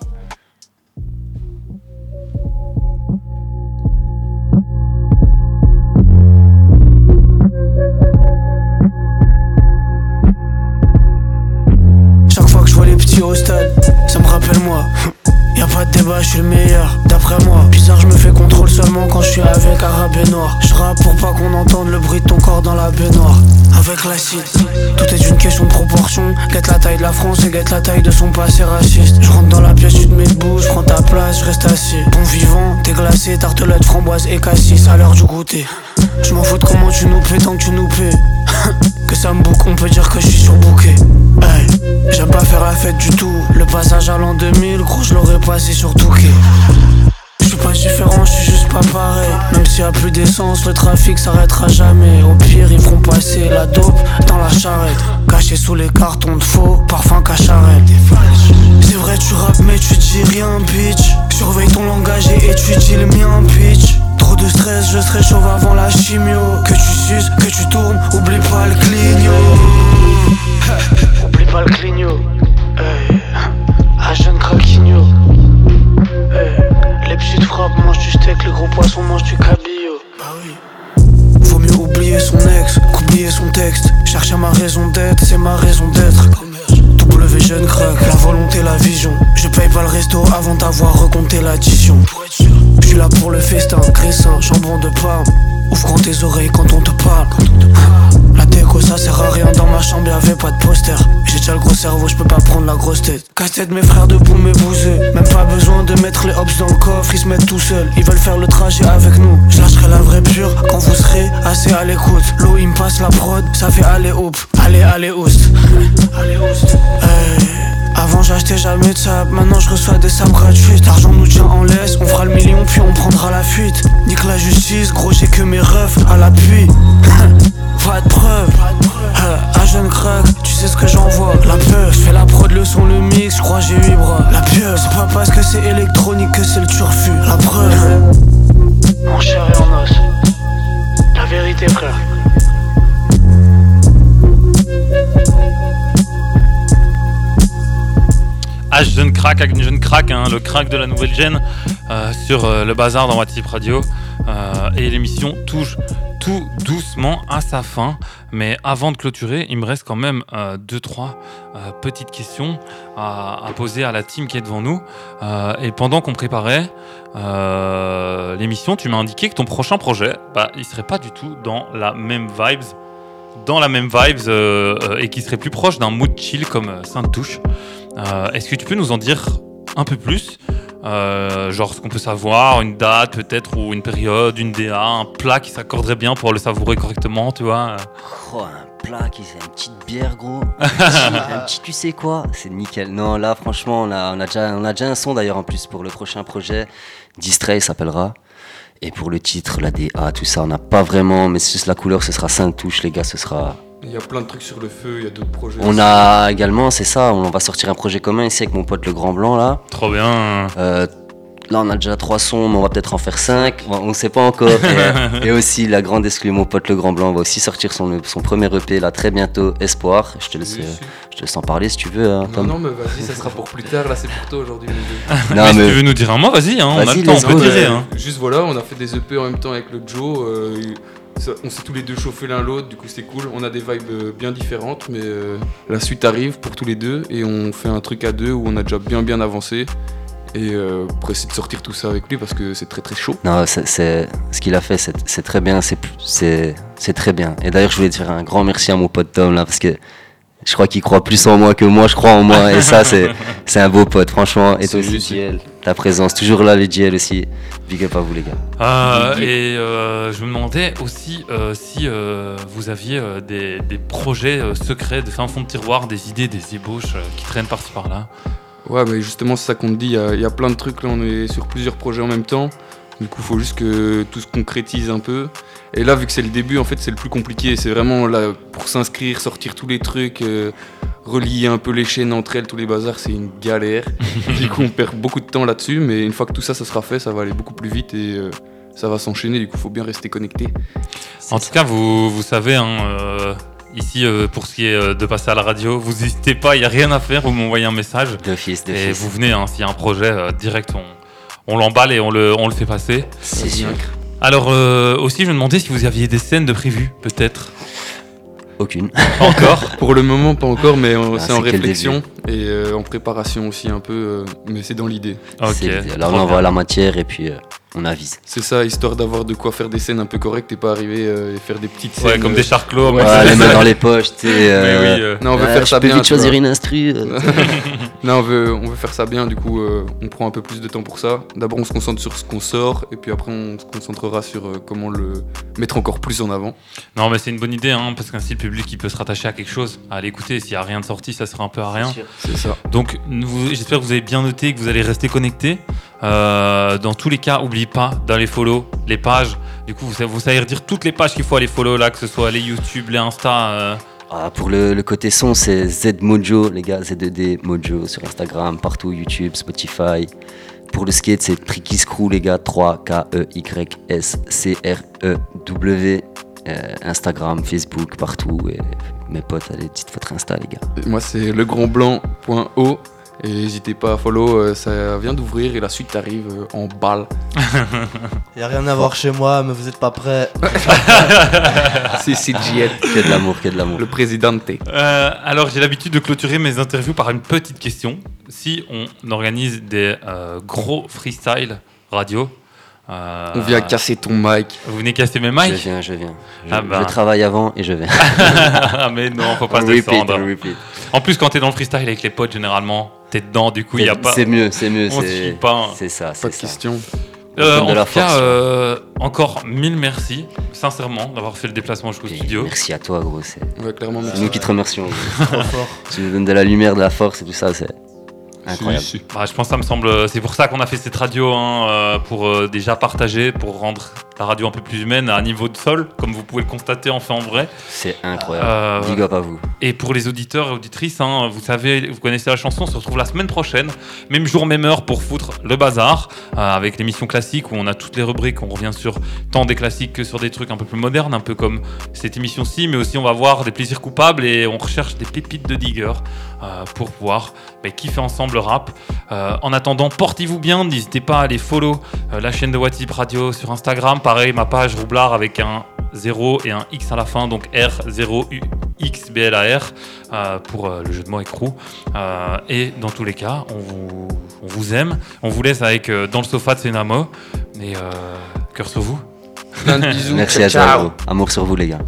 Q: Petits au stade, ça me rappelle moi. Y'a pas de débat, je suis le meilleur, d'après moi. Bizarre, je me fais contrôle seulement quand je suis avec arabe et noir. Je pour pas qu'on entende le bruit de ton corps dans la baignoire. Avec l'acide, tout est une question de proportion. Guette la taille de la France et guette la taille de son passé raciste. Je rentre dans la pièce, tu te mets debout, je prends ta place, je reste assis. Bon vivant, t'es glacé, tartelette, framboise et cassis à l'heure du goûter. Je m'en fous de comment tu nous paies tant que tu nous paies. que ça me boucle, on peut dire que je suis surbooké. L'an 2000, gros, je l'aurais passé sur Touquet. Suis pas différent, je suis juste pas pareil. Même s'il y a plus d'essence, le trafic s'arrêtera jamais. Au pire, ils feront passer la dope dans la charrette. Caché sous les cartons de faux, parfum cacharette. C'est vrai, tu rappes, mais tu dis rien, bitch. Surveille ton langage et étudie le mien, bitch. Trop de stress, je serai chauve avant la chimio. Que tu suces, que tu tournes, oublie pas le cligno. Oublie pas le cligno. Hey. Un jeune craquigno. Hey. Les petites frappes mangent du steak, les gros poissons mangent du cabillaud. Bah oui. Vaut mieux oublier son ex qu'oublier son texte. Chercher ma raison d'être, c'est ma raison d'être. W jeune crack, la volonté, la vision. Je paye pas le resto avant d'avoir recompté l'addition. Je suis là pour le festin, graissin, jambon de Parme. Ouvre grand tes oreilles quand on te parle. La déco ça sert à rien dans ma chambre y'avait pas de poster J'ai déjà le gros cerveau je peux pas prendre la grosse tête Casse-tête mes frères debout m'ébouser Même pas besoin de mettre les hops dans le coffre, ils se mettent tout seuls. Ils veulent faire le trajet avec nous. Je lâcherai la vraie pure quand vous serez assez à l'écoute. L'eau, il me passe la prod, ça fait aller hop. Allez, allez, oust. Allez, oust. Hey. Avant j'achetais jamais de sable, maintenant je reçois des sabres gratuites. L'argent nous tient en laisse, on fera le million puis on prendra la fuite. Nique la justice, gros j'ai que mes refs à l'appui. Pas de preuve, un jeune crack, tu sais ce que j'envoie La peur, je fais la prod, le son, le mix, je crois j'ai huit bras. La pieuvre, c'est pas parce que c'est électronique que c'est le turfu. La preuve. Mon cher et en os La vérité frère
A: H jeune crack jeune crack, hein, le crack de la nouvelle gêne euh, sur euh, le bazar dans Watip Radio. Euh, et l'émission touche tout doucement à sa fin. Mais avant de clôturer, il me reste quand même euh, deux, trois petites questions à, poser à la team qui est devant nous. Et pendant qu'on préparait l'émission, tu m'as indiqué que ton prochain projet, bah, il serait pas du tout dans la même vibes dans la même vibes et qui serait plus proche d'un mood chill comme Sainte Touche. Euh, Est-ce que tu peux nous en dire un peu plus? Euh, Genre ce qu'on peut savoir, une date peut-être ou une période, une DA, un plat qui s'accorderait bien pour le savourer correctement, tu vois?
C: Oh, un plat qui c'est une petite bière, gros. Un petit, un petit tu sais quoi? C'est nickel. Non, là, franchement, on a, on a, déjà, on a déjà un son d'ailleurs en plus pour le prochain projet. Distray s'appellera. Et pour le titre, la DA, tout ça, on n'a pas vraiment, mais c'est juste la couleur, ce sera Sainte Touche, les gars, ce sera.
D: Il y a plein de trucs sur le feu, il y a d'autres projets.
C: On
D: aussi.
C: a également, c'est ça, on va sortir un projet commun ici avec mon pote le Grand Blanc là.
A: Trop bien.
C: Euh, là, on a déjà trois sons, mais on va peut-être en faire cinq. On ne sait pas encore. et, et aussi, la grande exclue, mon pote le Grand Blanc va aussi sortir son, son premier EP là très bientôt, Espoir. Je te laisse,
D: Oui,
C: euh,
D: si.
C: je te laisse en parler si tu veux. hein,
D: Non,
C: Tom.
D: non, mais vas-y, ça sera pour plus tard. Là, c'est pour toi aujourd'hui.
C: Non,
A: mais,
C: mais-
A: si tu veux nous dire un mot, vas-y, hein, on a le temps, on peut tirer. Hein.
D: Juste voilà, on a fait des EP en même temps avec le Joe. euh, on s'est tous les deux chauffés l'un l'autre, du coup c'était cool. On a des vibes euh, bien différentes, mais euh, la suite arrive pour tous les deux et on fait un truc à deux où on a déjà bien bien avancé. Et euh, pour essayer de sortir tout ça avec lui parce que c'est très très chaud.
C: Non, c'est, c'est- ce qu'il a fait, c'est, c'est très bien. C'est, c'est, c'est très bien. Et d'ailleurs, je voulais te faire un grand merci à mon pote Tom là, parce que je crois qu'il croit plus en moi que moi, je crois en moi. Et ça, c'est, c'est un beau pote, franchement. Et toi aussi, JL, ta présence, toujours là, les JL aussi. Big up à vous, les gars.
A: Euh,
C: up.
A: et euh, je me demandais aussi euh, si euh, vous aviez euh, des, des projets euh, secrets de fin fond de tiroir, des idées, des ébauches euh, qui traînent par-ci par-là.
D: Ouais, mais justement, c'est ça qu'on te dit. Il y y, a plein de trucs là, on est sur plusieurs projets en même temps. Du coup, il faut juste que tout se concrétise un peu. Et là, vu que c'est le début, en fait, c'est le plus compliqué. C'est vraiment là pour s'inscrire, sortir tous les trucs, euh, relier un peu les chaînes entre elles, tous les bazars, c'est une galère. du coup, on perd beaucoup de temps là-dessus. Mais une fois que tout ça, ça sera fait, ça va aller beaucoup plus vite et euh, ça va s'enchaîner. Du coup, il faut bien rester connecté.
A: En tout cas, vous, vous savez, hein, euh, ici, euh, pour ce qui est euh, de passer à la radio, vous n'hésitez pas, il n'y a rien à faire, vous m'envoyez un message.
C: D'office,
A: Et
C: d'office.
A: vous venez, hein, s'il y a un projet euh, direct, on, on l'emballe et on le, on le fait passer.
C: C'est sûr.
A: Alors, euh, aussi, je me demandais si vous aviez des scènes de prévues, peut-être.
C: Aucune.
A: Encore
D: Pour le moment, pas encore, mais
C: Ah,
D: c'est en réflexion et euh, en préparation aussi un peu. euh, mais c'est dans l'idée.
C: L'idée. Là, on envoie la matière et puis euh, on avise.
D: C'est ça, histoire d'avoir de quoi faire des scènes un peu correctes et pas arriver euh, et faire des petites scènes.
A: Ouais, comme des charclos,
D: Ouais,
C: Ouais, les mains dans les poches, tu sais. euh,
A: Mais oui, euh,
D: Non, on veut
C: euh,
D: faire ça bien.
C: vite choisir une instru. euh.
D: non, on veut, on veut faire ça bien, du coup, euh, on prend un peu plus de temps pour ça. D'abord, on se concentre sur ce qu'on sort, et puis après, on se concentrera sur euh, comment le mettre encore plus en avant.
A: Non, mais c'est une bonne idée, hein, parce qu'ainsi le public il peut se rattacher à quelque chose, à l'écouter. S'il n'y a rien de sorti, ça sera un peu à rien.
D: C'est ça.
A: Donc, j'espère que vous avez bien noté et que vous allez rester connectés. Euh, dans tous les cas, n'oubliez pas d'aller follow les pages. Du coup, vous savez, vous savez redire toutes les pages qu'il faut aller follow là, que ce soit les YouTube, les Insta. euh.
C: Ah, pour le, le côté son, c'est Zmojo, les gars, Z2D Mojo sur Instagram, partout, YouTube, Spotify. Pour le skate, c'est Tricky Screw, les gars, E 3-K-E-Y-S-C-R-E-W. Euh, Instagram, Facebook, partout. Et mes potes, allez, dites votre Insta, les gars.
D: Et moi, c'est legrandblanc.o, et n'hésitez pas à follow, euh, ça vient d'ouvrir, et la suite arrive euh, en balle.
J: Y a rien à voir chez moi, mais vous êtes pas prêts.
D: c'est CGL.
C: Que de l'amour, que de l'amour.
D: Le président T.
A: Euh, alors, j'ai l'habitude de clôturer mes interviews par une petite question. Si on organise des euh, gros freestyle radio, Euh,
D: On vient casser ton mic.
A: Vous venez casser mes mics
C: Je viens, je viens. Je,
A: Ah bah.
C: je travaille avant et je viens.
A: Ah, mais non, faut pas
C: On
A: se
C: repeat,
A: descendre.
C: on repeat.
A: En plus, quand t'es dans le freestyle avec les potes, généralement, t'es dedans, du coup, il y a pas.
C: C'est mieux, c'est mieux.
A: On suit pas. hein.
C: C'est ça, c'est
D: Pas de
C: ça.
D: question.
A: Euh, en
C: la
A: tout cas,
C: force.
A: euh, encore mille merci, sincèrement, d'avoir fait le déplacement jusqu'au studio.
C: Merci à toi, gros. C'est
D: Ouais, clairement,
C: c'est
D: merci.
C: nous qui te remercions. tu nous donnes de la lumière, de la force et tout ça, c'est incroyable.
D: Si, si.
A: Bah, je pense que ça me semble. C'est pour ça qu'on a fait cette radio, hein, euh, pour euh, déjà partager, pour rendre la radio un peu plus humaine à un niveau de sol, comme vous pouvez le constater enfin en vrai.
C: C'est incroyable.
A: Euh,
C: Big up à vous.
A: Et pour les auditeurs et auditrices, hein, vous savez, vous connaissez la chanson, on se retrouve la semaine prochaine, même jour, même heure pour foutre le bazar, euh, avec l'émission classique où on a toutes les rubriques, on revient sur tant des classiques que sur des trucs un peu plus modernes, un peu comme cette émission-ci, mais aussi on va voir des plaisirs coupables et on recherche des pépites de digger euh, pour pouvoir bah, kiffer ensemble le rap. Euh, en attendant, portez-vous bien, n'hésitez pas à aller follow euh, la chaîne de Watip Radio sur Instagram, pareil, ma page Roublard avec un 0 et un X à la fin, donc R0UXBLAR euh, pour euh, le jeu de mots écrou. Euh, et dans tous les cas, on vous, on vous aime. On vous laisse avec euh, Dans le sofa de Senamo. Et euh, cœur sur vous.
D: Plein de bisous.
C: Merci à toi. Amour sur vous, les gars.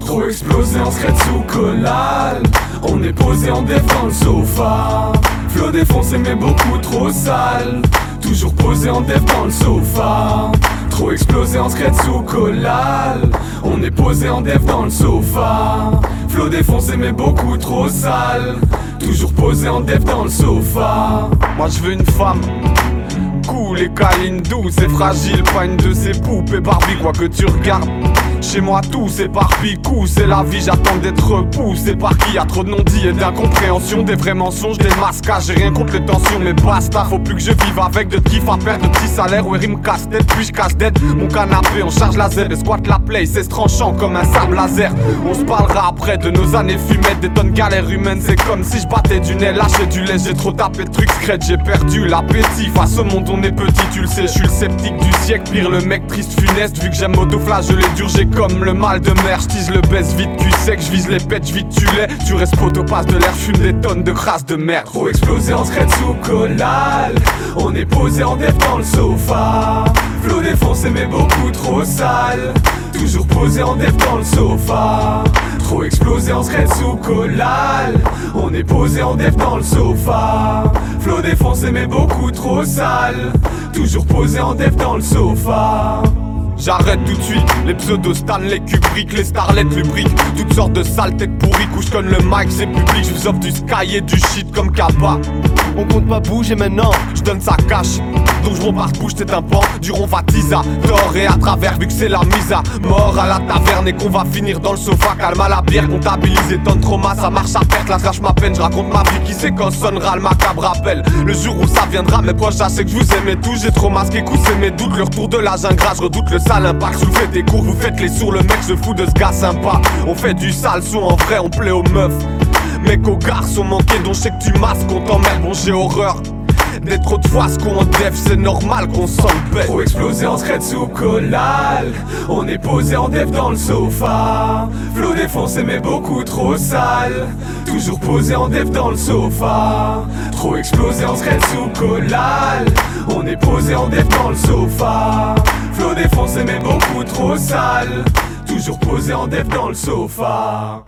R: Trop explosé, on serait sous collal. On est posé en dans le sofa. Flot défoncé, mais beaucoup trop sale. Toujours posé en dev dans le sofa. Trop explosé, on serait sous collal. On est posé en dev dans le sofa. Flot défoncé, mais beaucoup trop sale. Toujours posé en dev dans le sofa.
M: Moi je veux une femme cool et câline, douce et fragile, pas une de ces poupées Barbie, quoi que tu regardes. Chez moi tout c'est par picou, c'est la vie, j'attends d'être repoussé. Par qui y a trop de non-dits et d'incompréhension, des vrais mensonges, des masquages, j'ai rien contre les tensions, mais basta, faut plus que je vive avec de kiff à perdre de petits salaires, ouais rime casse-tête, puis je casse tête. Mon canapé, on charge la Z, et squatte la play, c'est tranchant comme un sable laser, on se parlera après de nos années fumettes, des tonnes galères humaines, c'est comme si je battais du nez, lâché du lait, j'ai trop tapé de trucs secrets, j'ai perdu l'appétit, face au monde on est petit, tu le sais, je suis le sceptique du siècle, pire le mec triste funeste, vu que j'aime autoflageller dur, j'ai comme le mal de mer, j'tise le baisse vite, cul sec, j'vise les pètes, j'vite tu l'es, tu restes passe de l'air, fume des tonnes de crasse de merde.
R: Trop explosé, on serait sous collal. On est posé en dev dans le sofa. Flot défoncé, mais beaucoup trop sale. Toujours posé en dev dans le sofa. Trop explosé, on serait sous collal. On est posé en dev dans le sofa. Flot défoncé, mais beaucoup trop sale. Toujours posé en dev dans le sofa.
M: J'arrête tout de suite les pseudos Stanley Kubrick, les starlets lubriques, toutes sortes de saletés pourries, couche comme le mic, c'est public, je vous offre du sky et du shit comme Kappa. On compte pas bouger maintenant, je donne sa cash. Donc je repars bouge tes tympans, du ronvatisa, tort et à travers vu que c'est la mise à mort à la taverne et qu'on va finir dans le sofa, calme à la bière, comptabiliser ton trauma, ça marche à perte, là je ma peine, je raconte ma vie qui sait quand sonnera le macabre appel. Le jour où ça viendra, mes proches, sais que je vous aimais tous, j'ai trop masqué, coussé mes doutes, le retour de la jungle, je redoute le sale impact, soulevez des cours, vous faites les sourds, le mec se fout de ce gars sympa. On fait du sale son en vrai, on plaît aux meufs. Mec aux garçons manqués dont je sais que tu masques, on t'emmerde, bon j'ai horreur. D'être trop de fois ce qu'on def, c'est normal qu'on s'en bête.
R: Trop explosé, on serait sous collal. On est posé en dev dans le sofa. Flot défoncé, mais beaucoup trop sale. Toujours posé en dev dans le sofa. Trop explosé, on serait sous collal. On est posé en dev dans le sofa. Flot défoncé, mais beaucoup trop sale. Toujours posé en dev dans le sofa.